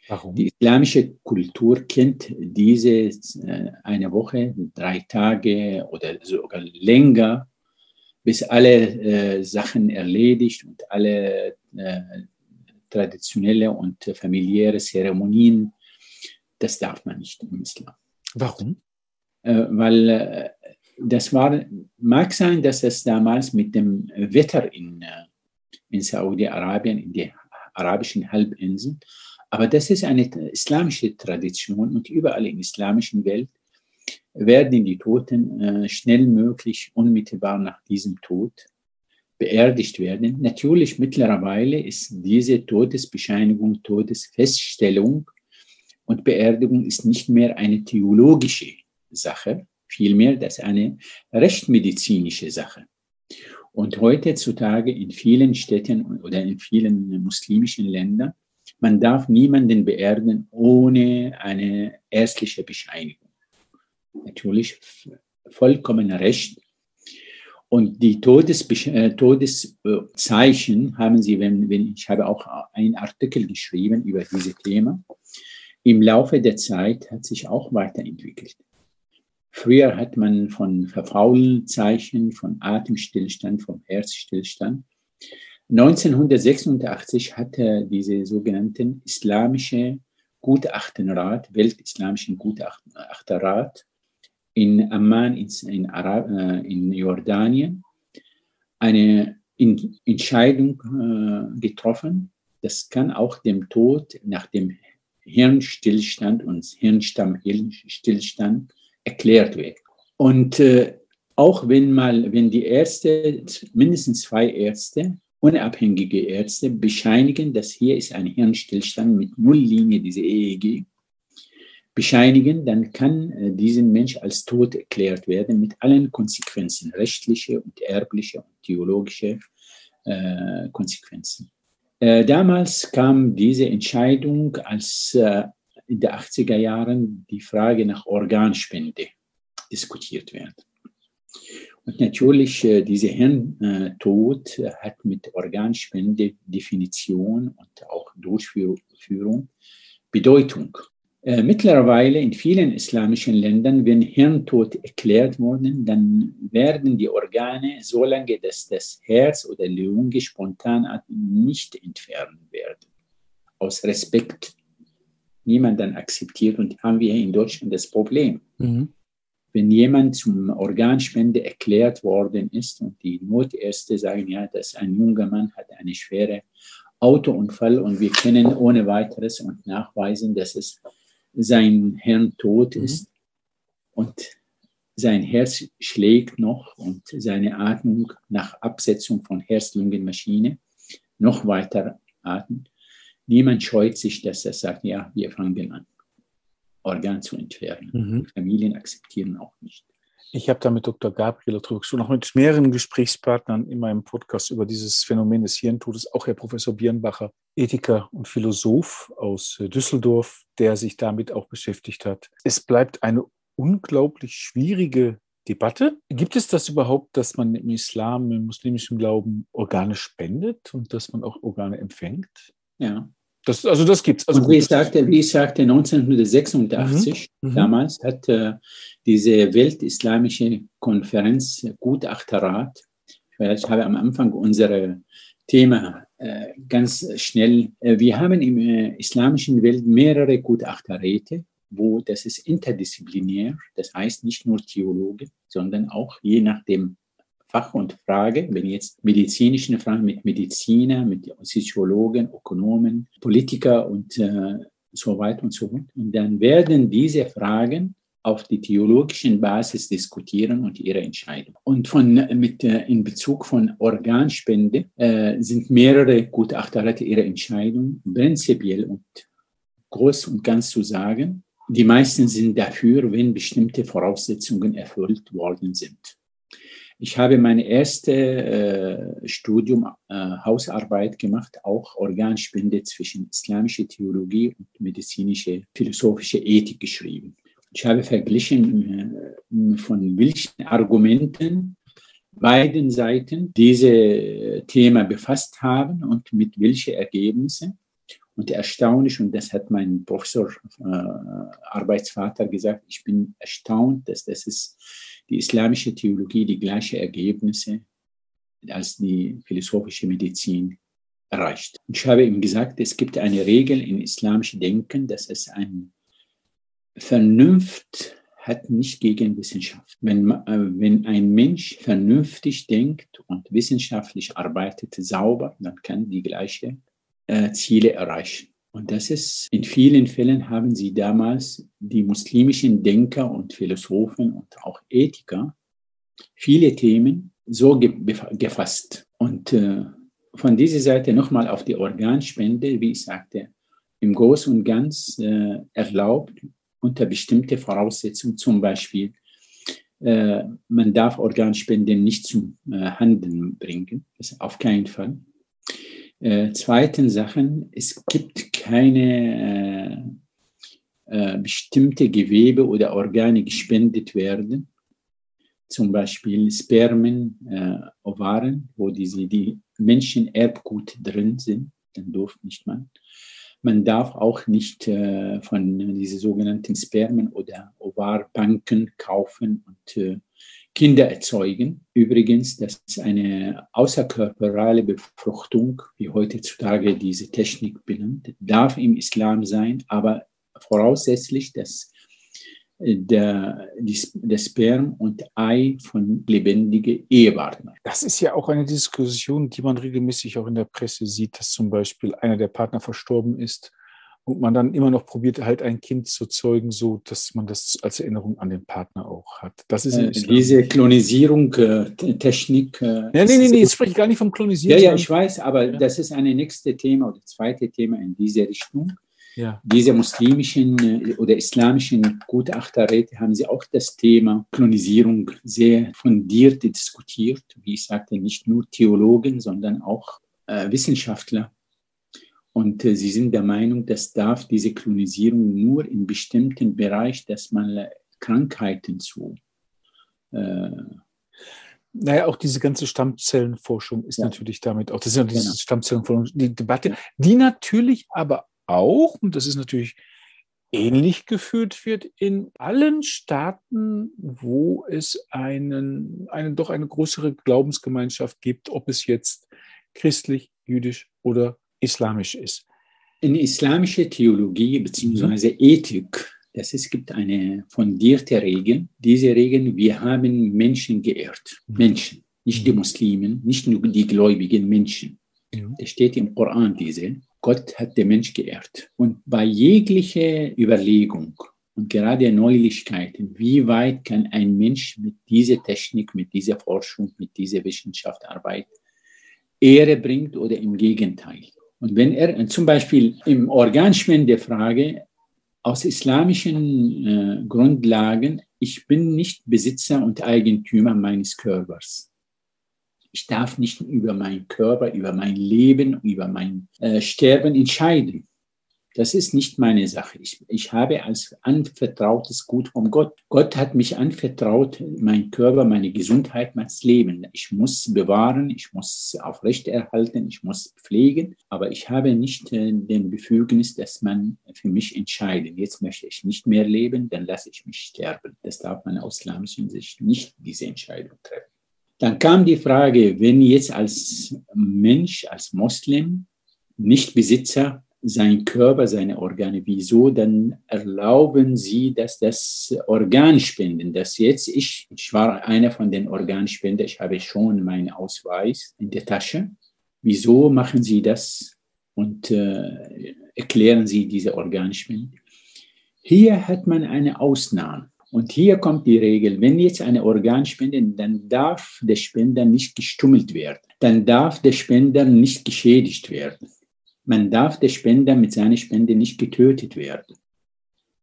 Warum? Die islamische Kultur kennt diese äh, eine Woche, drei Tage oder sogar länger, bis alle äh, Sachen erledigt und alle äh, traditionelle und familiäre Zeremonien das darf man nicht im Islam. Warum? Äh, weil das war, mag sein, dass es damals mit dem Wetter in, in Saudi-Arabien, in den arabischen Halbinseln, aber das ist eine islamische Tradition und überall in der islamischen Welt werden die Toten äh, schnell möglich, unmittelbar nach diesem Tod beerdigt werden. Natürlich mittlerweile ist diese Todesbescheinigung, Todesfeststellung und Beerdigung ist nicht mehr eine theologische Sache, vielmehr das ist eine rechtsmedizinische Sache. Und heutzutage in vielen Städten oder in vielen muslimischen Ländern, man darf niemanden beerdigen ohne eine ärztliche Bescheinigung. Natürlich vollkommen recht. Und die äh, Todeszeichen haben sie, wenn, wenn, ich habe auch einen Artikel geschrieben über dieses Thema im Laufe der Zeit hat sich auch weiterentwickelt. Früher hat man von Verfaulenzeichen, von Atemstillstand, vom Herzstillstand. 1986 hatte diese sogenannten islamische Gutachtenrat, Weltislamischen Gutachterrat in Amman in, in, Arab, äh, in Jordanien eine in Entscheidung äh, getroffen. Das kann auch dem Tod nach dem Hirnstillstand und Hirnstammhirnstillstand erklärt wird. Und äh, auch wenn mal, wenn die Ärzte, mindestens zwei Ärzte, unabhängige Ärzte bescheinigen, dass hier ist ein Hirnstillstand mit Nulllinie, diese EEG, bescheinigen, dann kann äh, diesen Mensch als tot erklärt werden mit allen Konsequenzen, rechtliche und erbliche und theologische äh, Konsequenzen. Äh, damals kam diese Entscheidung, als äh, in den 80er Jahren die Frage nach Organspende diskutiert wird. Und natürlich, äh, diese Hirntod hat mit Organspende Definition und auch Durchführung Bedeutung. Äh, mittlerweile in vielen islamischen Ländern, wenn Hirntod erklärt worden, dann werden die Organe, solange dass das Herz oder Lunge spontan nicht entfernt werden. Aus Respekt. Niemand dann akzeptiert und haben wir in Deutschland das Problem. Mhm. Wenn jemand zum Organspende erklärt worden ist und die Notärzte sagen, ja, dass ein junger Mann hat eine schwere Autounfall und wir können ohne weiteres und nachweisen, dass es sein Hirn tot mhm. ist und sein Herz schlägt noch und seine Atmung nach Absetzung von Herz-Lungen-Maschine noch weiter atmet. Niemand scheut sich, dass er sagt, ja, wir fangen an, Organ zu entfernen. Mhm. Familien akzeptieren auch nicht. Ich habe da mit Dr. Gabriel darüber gesprochen, auch mit mehreren Gesprächspartnern in meinem Podcast über dieses Phänomen des Hirntodes, auch Herr Professor Birnbacher, Ethiker und Philosoph aus äh, Düsseldorf, der sich damit auch beschäftigt hat. Es bleibt eine unglaublich schwierige Debatte. Gibt es das überhaupt, dass man im Islam, im muslimischen Glauben Organe spendet und dass man auch Organe empfängt? Ja. Das, also das gibt es. Also wie, ich sagte, wie ich sagte, 1986, mhm. mhm. damals hat äh, diese Weltislamische Konferenz Gutachterrat, ich habe am Anfang unser Thema äh, ganz schnell, äh, wir haben im äh, islamischen Welt mehrere Gutachterräte, wo das ist interdisziplinär, das heißt nicht nur Theologe, sondern auch je nach dem Fach und Frage, wenn jetzt medizinische Fragen mit Mediziner, mit Soziologen, Ökonomen, Politiker und äh, so weiter und so fort. Und dann werden diese Fragen auf die theologischen Basis diskutieren und ihre Entscheidung. Und von, mit, äh, in Bezug von Organspende äh, sind mehrere Gutachter ihre Entscheidung prinzipiell und groß und ganz zu sagen. Die meisten sind dafür, wenn bestimmte Voraussetzungen erfüllt worden sind. Ich habe meine erste äh, Studium äh, Hausarbeit gemacht, auch Organspende zwischen islamischer Theologie und medizinische philosophische Ethik geschrieben. Ich habe verglichen äh, von welchen Argumenten beiden Seiten diese Thema befasst haben und mit welchen Ergebnissen. Und erstaunlich, und das hat mein Professor, äh, Arbeitsvater gesagt, ich bin erstaunt, dass das ist die islamische Theologie die gleichen Ergebnisse als die philosophische Medizin erreicht. Ich habe ihm gesagt, es gibt eine Regel im islamischen Denken, dass es ein Vernunft hat nicht gegen Wissenschaft. Wenn, äh, wenn ein Mensch vernünftig denkt und wissenschaftlich arbeitet, sauber, dann kann die gleichen äh, Ziele erreichen. Und das ist, in vielen Fällen haben sie damals die muslimischen Denker und Philosophen und auch Ethiker viele Themen so gefasst. Und äh, von dieser Seite nochmal auf die Organspende, wie ich sagte, im Großen und Ganz äh, erlaubt unter bestimmte Voraussetzungen, zum Beispiel, äh, man darf Organspenden nicht zum äh, Handeln bringen, das auf keinen Fall. Äh, zweiten Sachen, es gibt keine äh, äh, bestimmte Gewebe oder Organe gespendet werden, zum Beispiel Spermen, äh, Ovaren, wo diese, die Menschen Erbgut drin sind, dann durft nicht man. Man darf auch nicht äh, von diesen sogenannten Spermen oder Ovarbanken kaufen und äh, Kinder erzeugen. Übrigens, das ist eine außerkörperale Befruchtung, wie heutzutage diese Technik benannt, darf im Islam sein, aber voraussetzlich, dass äh, der, der Sperm und Ei von lebendigen Ehepartnern. Das ist ja auch eine Diskussion, die man regelmäßig auch in der Presse sieht, dass zum Beispiel einer der Partner verstorben ist und man dann immer noch probiert, halt ein Kind zu zeugen, so dass man das als Erinnerung an den Partner auch hat. Das ist äh, diese Klonisierung, äh, Technik. Äh, ja, nee, nee, nee, jetzt spreche ich gar nicht vom Klonisieren. Ja, ja, ich weiß, aber ja. das ist ein nächstes Thema oder zweite Thema in diese Richtung. Ja. Diese muslimischen äh, oder islamischen Gutachterräte haben sie auch das Thema Klonisierung sehr fundiert diskutiert. Wie ich sagte, nicht nur Theologen, sondern auch äh, Wissenschaftler und äh, sie sind der Meinung, das darf diese Klonisierung nur in bestimmten Bereich, dass man äh, Krankheiten zu. Äh, naja, auch diese ganze Stammzellenforschung ist ja. natürlich damit auch, das ist ja diese genau. Stammzellenforschung, die Debatte, die natürlich aber auch, und das ist natürlich ähnlich geführt wird in allen Staaten, wo es einen, eine, doch eine größere Glaubensgemeinschaft gibt, ob es jetzt christlich, jüdisch oder islamisch ist. In islamischer Theologie bzw. Mhm. Ethik, das es gibt eine fundierte Regel. Diese Regeln, wir haben Menschen geehrt. Mhm. Menschen, nicht die mhm. Muslimen, nicht nur die gläubigen Menschen. Ja. Es steht im Koran diese, Gott hat den Mensch geehrt. Und bei jeglicher Überlegung und gerade Neulichkeiten, wie weit kann ein Mensch mit dieser Technik, mit dieser Forschung, mit dieser Wissenschaftsarbeit Ehre bringt oder im Gegenteil. Und wenn er zum Beispiel im Organspendefrage aus islamischen äh, Grundlagen, ich bin nicht Besitzer und Eigentümer meines Körpers. Ich darf nicht über meinen Körper, über mein Leben, über mein äh, Sterben entscheiden. Das ist nicht meine Sache. Ich, ich habe als anvertrautes Gut von Gott. Gott hat mich anvertraut, mein Körper, meine Gesundheit, mein Leben. Ich muss bewahren, ich muss aufrechterhalten, ich muss pflegen, aber ich habe nicht äh, den Befugnis, dass man für mich entscheidet. Jetzt möchte ich nicht mehr leben, dann lasse ich mich sterben. Das darf man aus islamischer Sicht nicht diese Entscheidung treffen. Dann kam die Frage, wenn jetzt als Mensch, als Moslem, nicht Besitzer sein Körper, seine Organe. Wieso? Dann erlauben sie, dass das Organspenden, das jetzt ich, ich war einer von den Organspender, ich habe schon meinen Ausweis in der Tasche. Wieso machen sie das und äh, erklären sie diese Organspende? Hier hat man eine Ausnahme. Und hier kommt die Regel, wenn jetzt eine Organspende, dann darf der Spender nicht gestummelt werden. Dann darf der Spender nicht geschädigt werden. Man darf der Spender mit seiner Spende nicht getötet werden.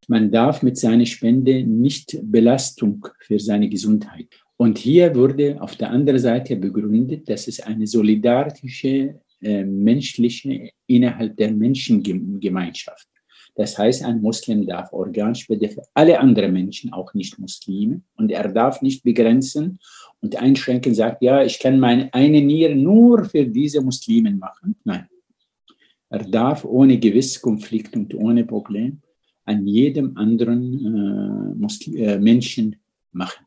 Man darf mit seiner Spende nicht Belastung für seine Gesundheit. Und hier wurde auf der anderen Seite begründet, dass es eine solidarische, äh, menschliche innerhalb der Menschengemeinschaft. Das heißt, ein Muslim darf Organspende für alle anderen Menschen, auch nicht Muslime. Und er darf nicht begrenzen und einschränken, sagt, ja, ich kann meine eine Niere nur für diese Muslimen machen. Nein, er darf ohne Gewisskonflikt und ohne Problem an jedem anderen äh, äh, Menschen machen.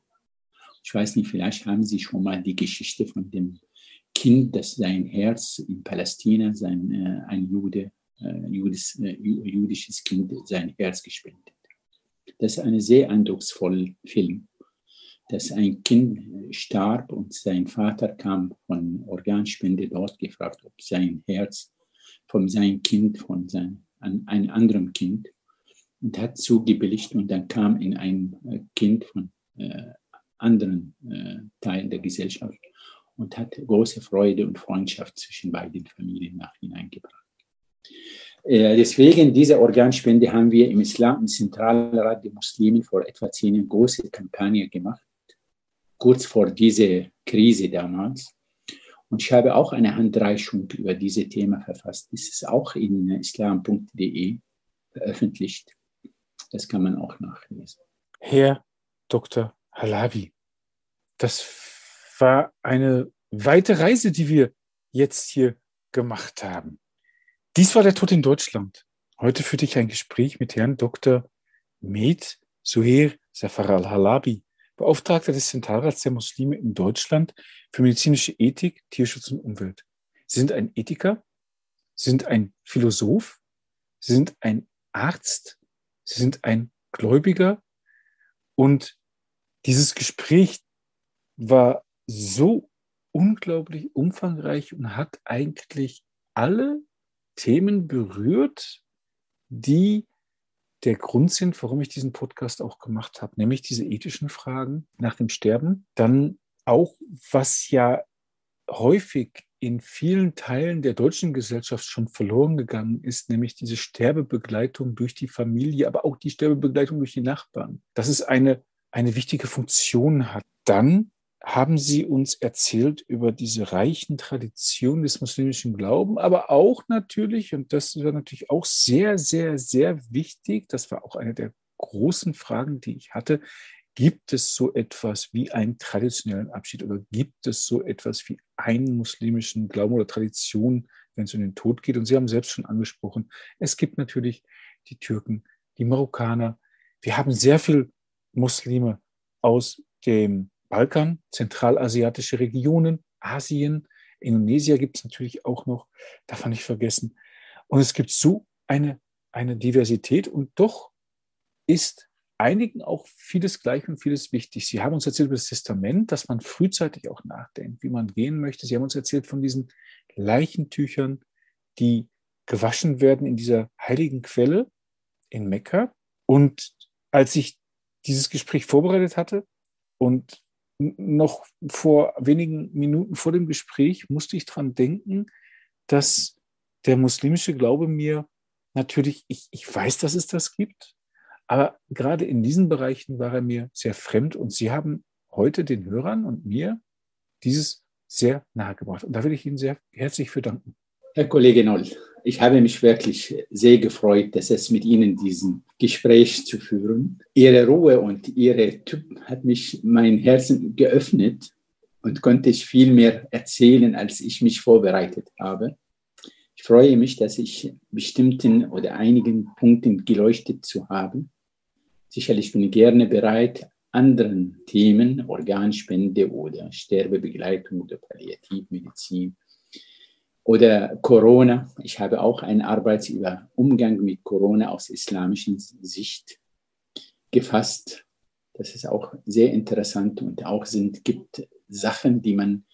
Ich weiß nicht, vielleicht haben Sie schon mal die Geschichte von dem Kind, das sein Herz in Palästina, sein, äh, ein Jude, äh, Judes, äh, jüdisches Kind, sein Herz gespendet. Das ist ein sehr eindrucksvoller Film, dass ein Kind starb und sein Vater kam von Organspende dort gefragt, ob sein Herz von seinem Kind, von seinem, an einem anderen Kind und hat zugebilligt und dann kam in ein äh, Kind von äh, anderen äh, Teilen der Gesellschaft und hat große Freude und Freundschaft zwischen beiden Familien nach hineingebracht. Äh, deswegen diese Organspende haben wir im Islam im Zentralrat der Muslimen vor etwa zehn Jahren große Kampagne gemacht, kurz vor dieser Krise damals. Und ich habe auch eine Handreichung über dieses Thema verfasst. Das ist auch in islam.de veröffentlicht. Das kann man auch nachlesen. Herr Dr. Halabi, das war eine weite Reise, die wir jetzt hier gemacht haben. Dies war der Tod in Deutschland. Heute führte ich ein Gespräch mit Herrn Dr. Med Suher Safar al-Halabi, Beauftragter des Zentralrats der Muslime in Deutschland für medizinische Ethik, Tierschutz und Umwelt. Sie sind ein Ethiker, Sie sind ein Philosoph, Sie sind ein Arzt, Sie sind ein Gläubiger und dieses Gespräch war so unglaublich umfangreich und hat eigentlich alle Themen berührt, die der Grund sind, warum ich diesen Podcast auch gemacht habe, nämlich diese ethischen Fragen nach dem Sterben. Dann auch, was ja häufig in vielen Teilen der deutschen Gesellschaft schon verloren gegangen ist, nämlich diese Sterbebegleitung durch die Familie, aber auch die Sterbebegleitung durch die Nachbarn. Dass es eine, eine wichtige Funktion hat. Dann haben Sie uns erzählt über diese reichen Traditionen des muslimischen Glaubens, aber auch natürlich, und das war natürlich auch sehr, sehr, sehr wichtig, das war auch eine der großen Fragen, die ich hatte, gibt es so etwas wie einen traditionellen Abschied oder gibt es so etwas wie einen muslimischen Glauben oder Tradition, wenn es um den Tod geht? Und Sie haben selbst schon angesprochen, es gibt natürlich die Türken, die Marokkaner. Wir haben sehr viele Muslime aus dem Balkan, zentralasiatische Regionen, Asien, Indonesien gibt es natürlich auch noch, darf man nicht vergessen. Und es gibt so eine, eine Diversität und doch ist einigen auch vieles gleich und vieles wichtig. Sie haben uns erzählt über das Testament, dass man frühzeitig auch nachdenkt, wie man gehen möchte. Sie haben uns erzählt von diesen Leichentüchern, die gewaschen werden in dieser heiligen Quelle in Mekka. Und als ich dieses Gespräch vorbereitet hatte und noch vor wenigen Minuten vor dem Gespräch musste ich daran denken, dass der muslimische Glaube mir natürlich, ich, ich weiß, dass es das gibt, aber gerade in diesen Bereichen war er mir sehr fremd und Sie haben heute den Hörern und mir dieses sehr nahe gebracht. Und da will ich Ihnen sehr herzlich für danken. Herr Kollege Noll, ich habe mich wirklich sehr gefreut, dass es mit Ihnen diesen Gespräch zu führen. Ihre Ruhe und Ihre Typ hat mich mein Herzen geöffnet und konnte ich viel mehr erzählen, als ich mich vorbereitet habe. Ich freue mich, dass ich bestimmten oder einigen Punkten geleuchtet zu haben. Sicherlich bin ich gerne bereit, anderen Themen, Organspende oder Sterbebegleitung oder Palliativmedizin oder Corona. Ich habe auch eine Arbeit über Umgang mit Corona aus islamischer Sicht gefasst. Das ist auch sehr interessant und auch sind, gibt Sachen, die man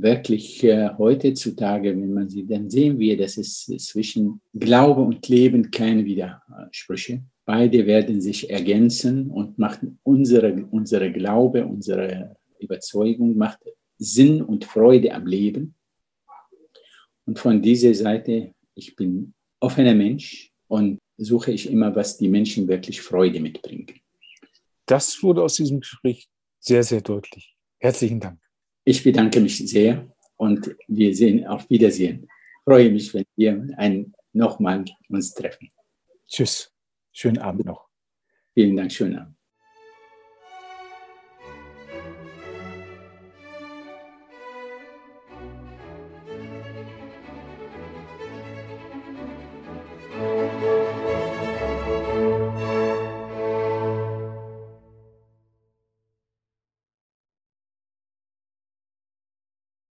wirklich äh, heutzutage, wenn man sie, dann sehen wir, dass es zwischen Glaube und Leben keine Widersprüche. Beide werden sich ergänzen und machen unsere, unsere Glaube, unsere Überzeugung macht Sinn und Freude am Leben. Und von dieser Seite, ich bin offener Mensch und suche ich immer, was die Menschen wirklich Freude mitbringen. Das wurde aus diesem Gespräch sehr, sehr deutlich. Herzlichen Dank. Ich bedanke mich sehr und wir sehen auf Wiedersehen. Ich freue mich, wenn wir ein, nochmal uns treffen. Tschüss. Schönen Abend noch. Vielen Dank. Schönen Abend.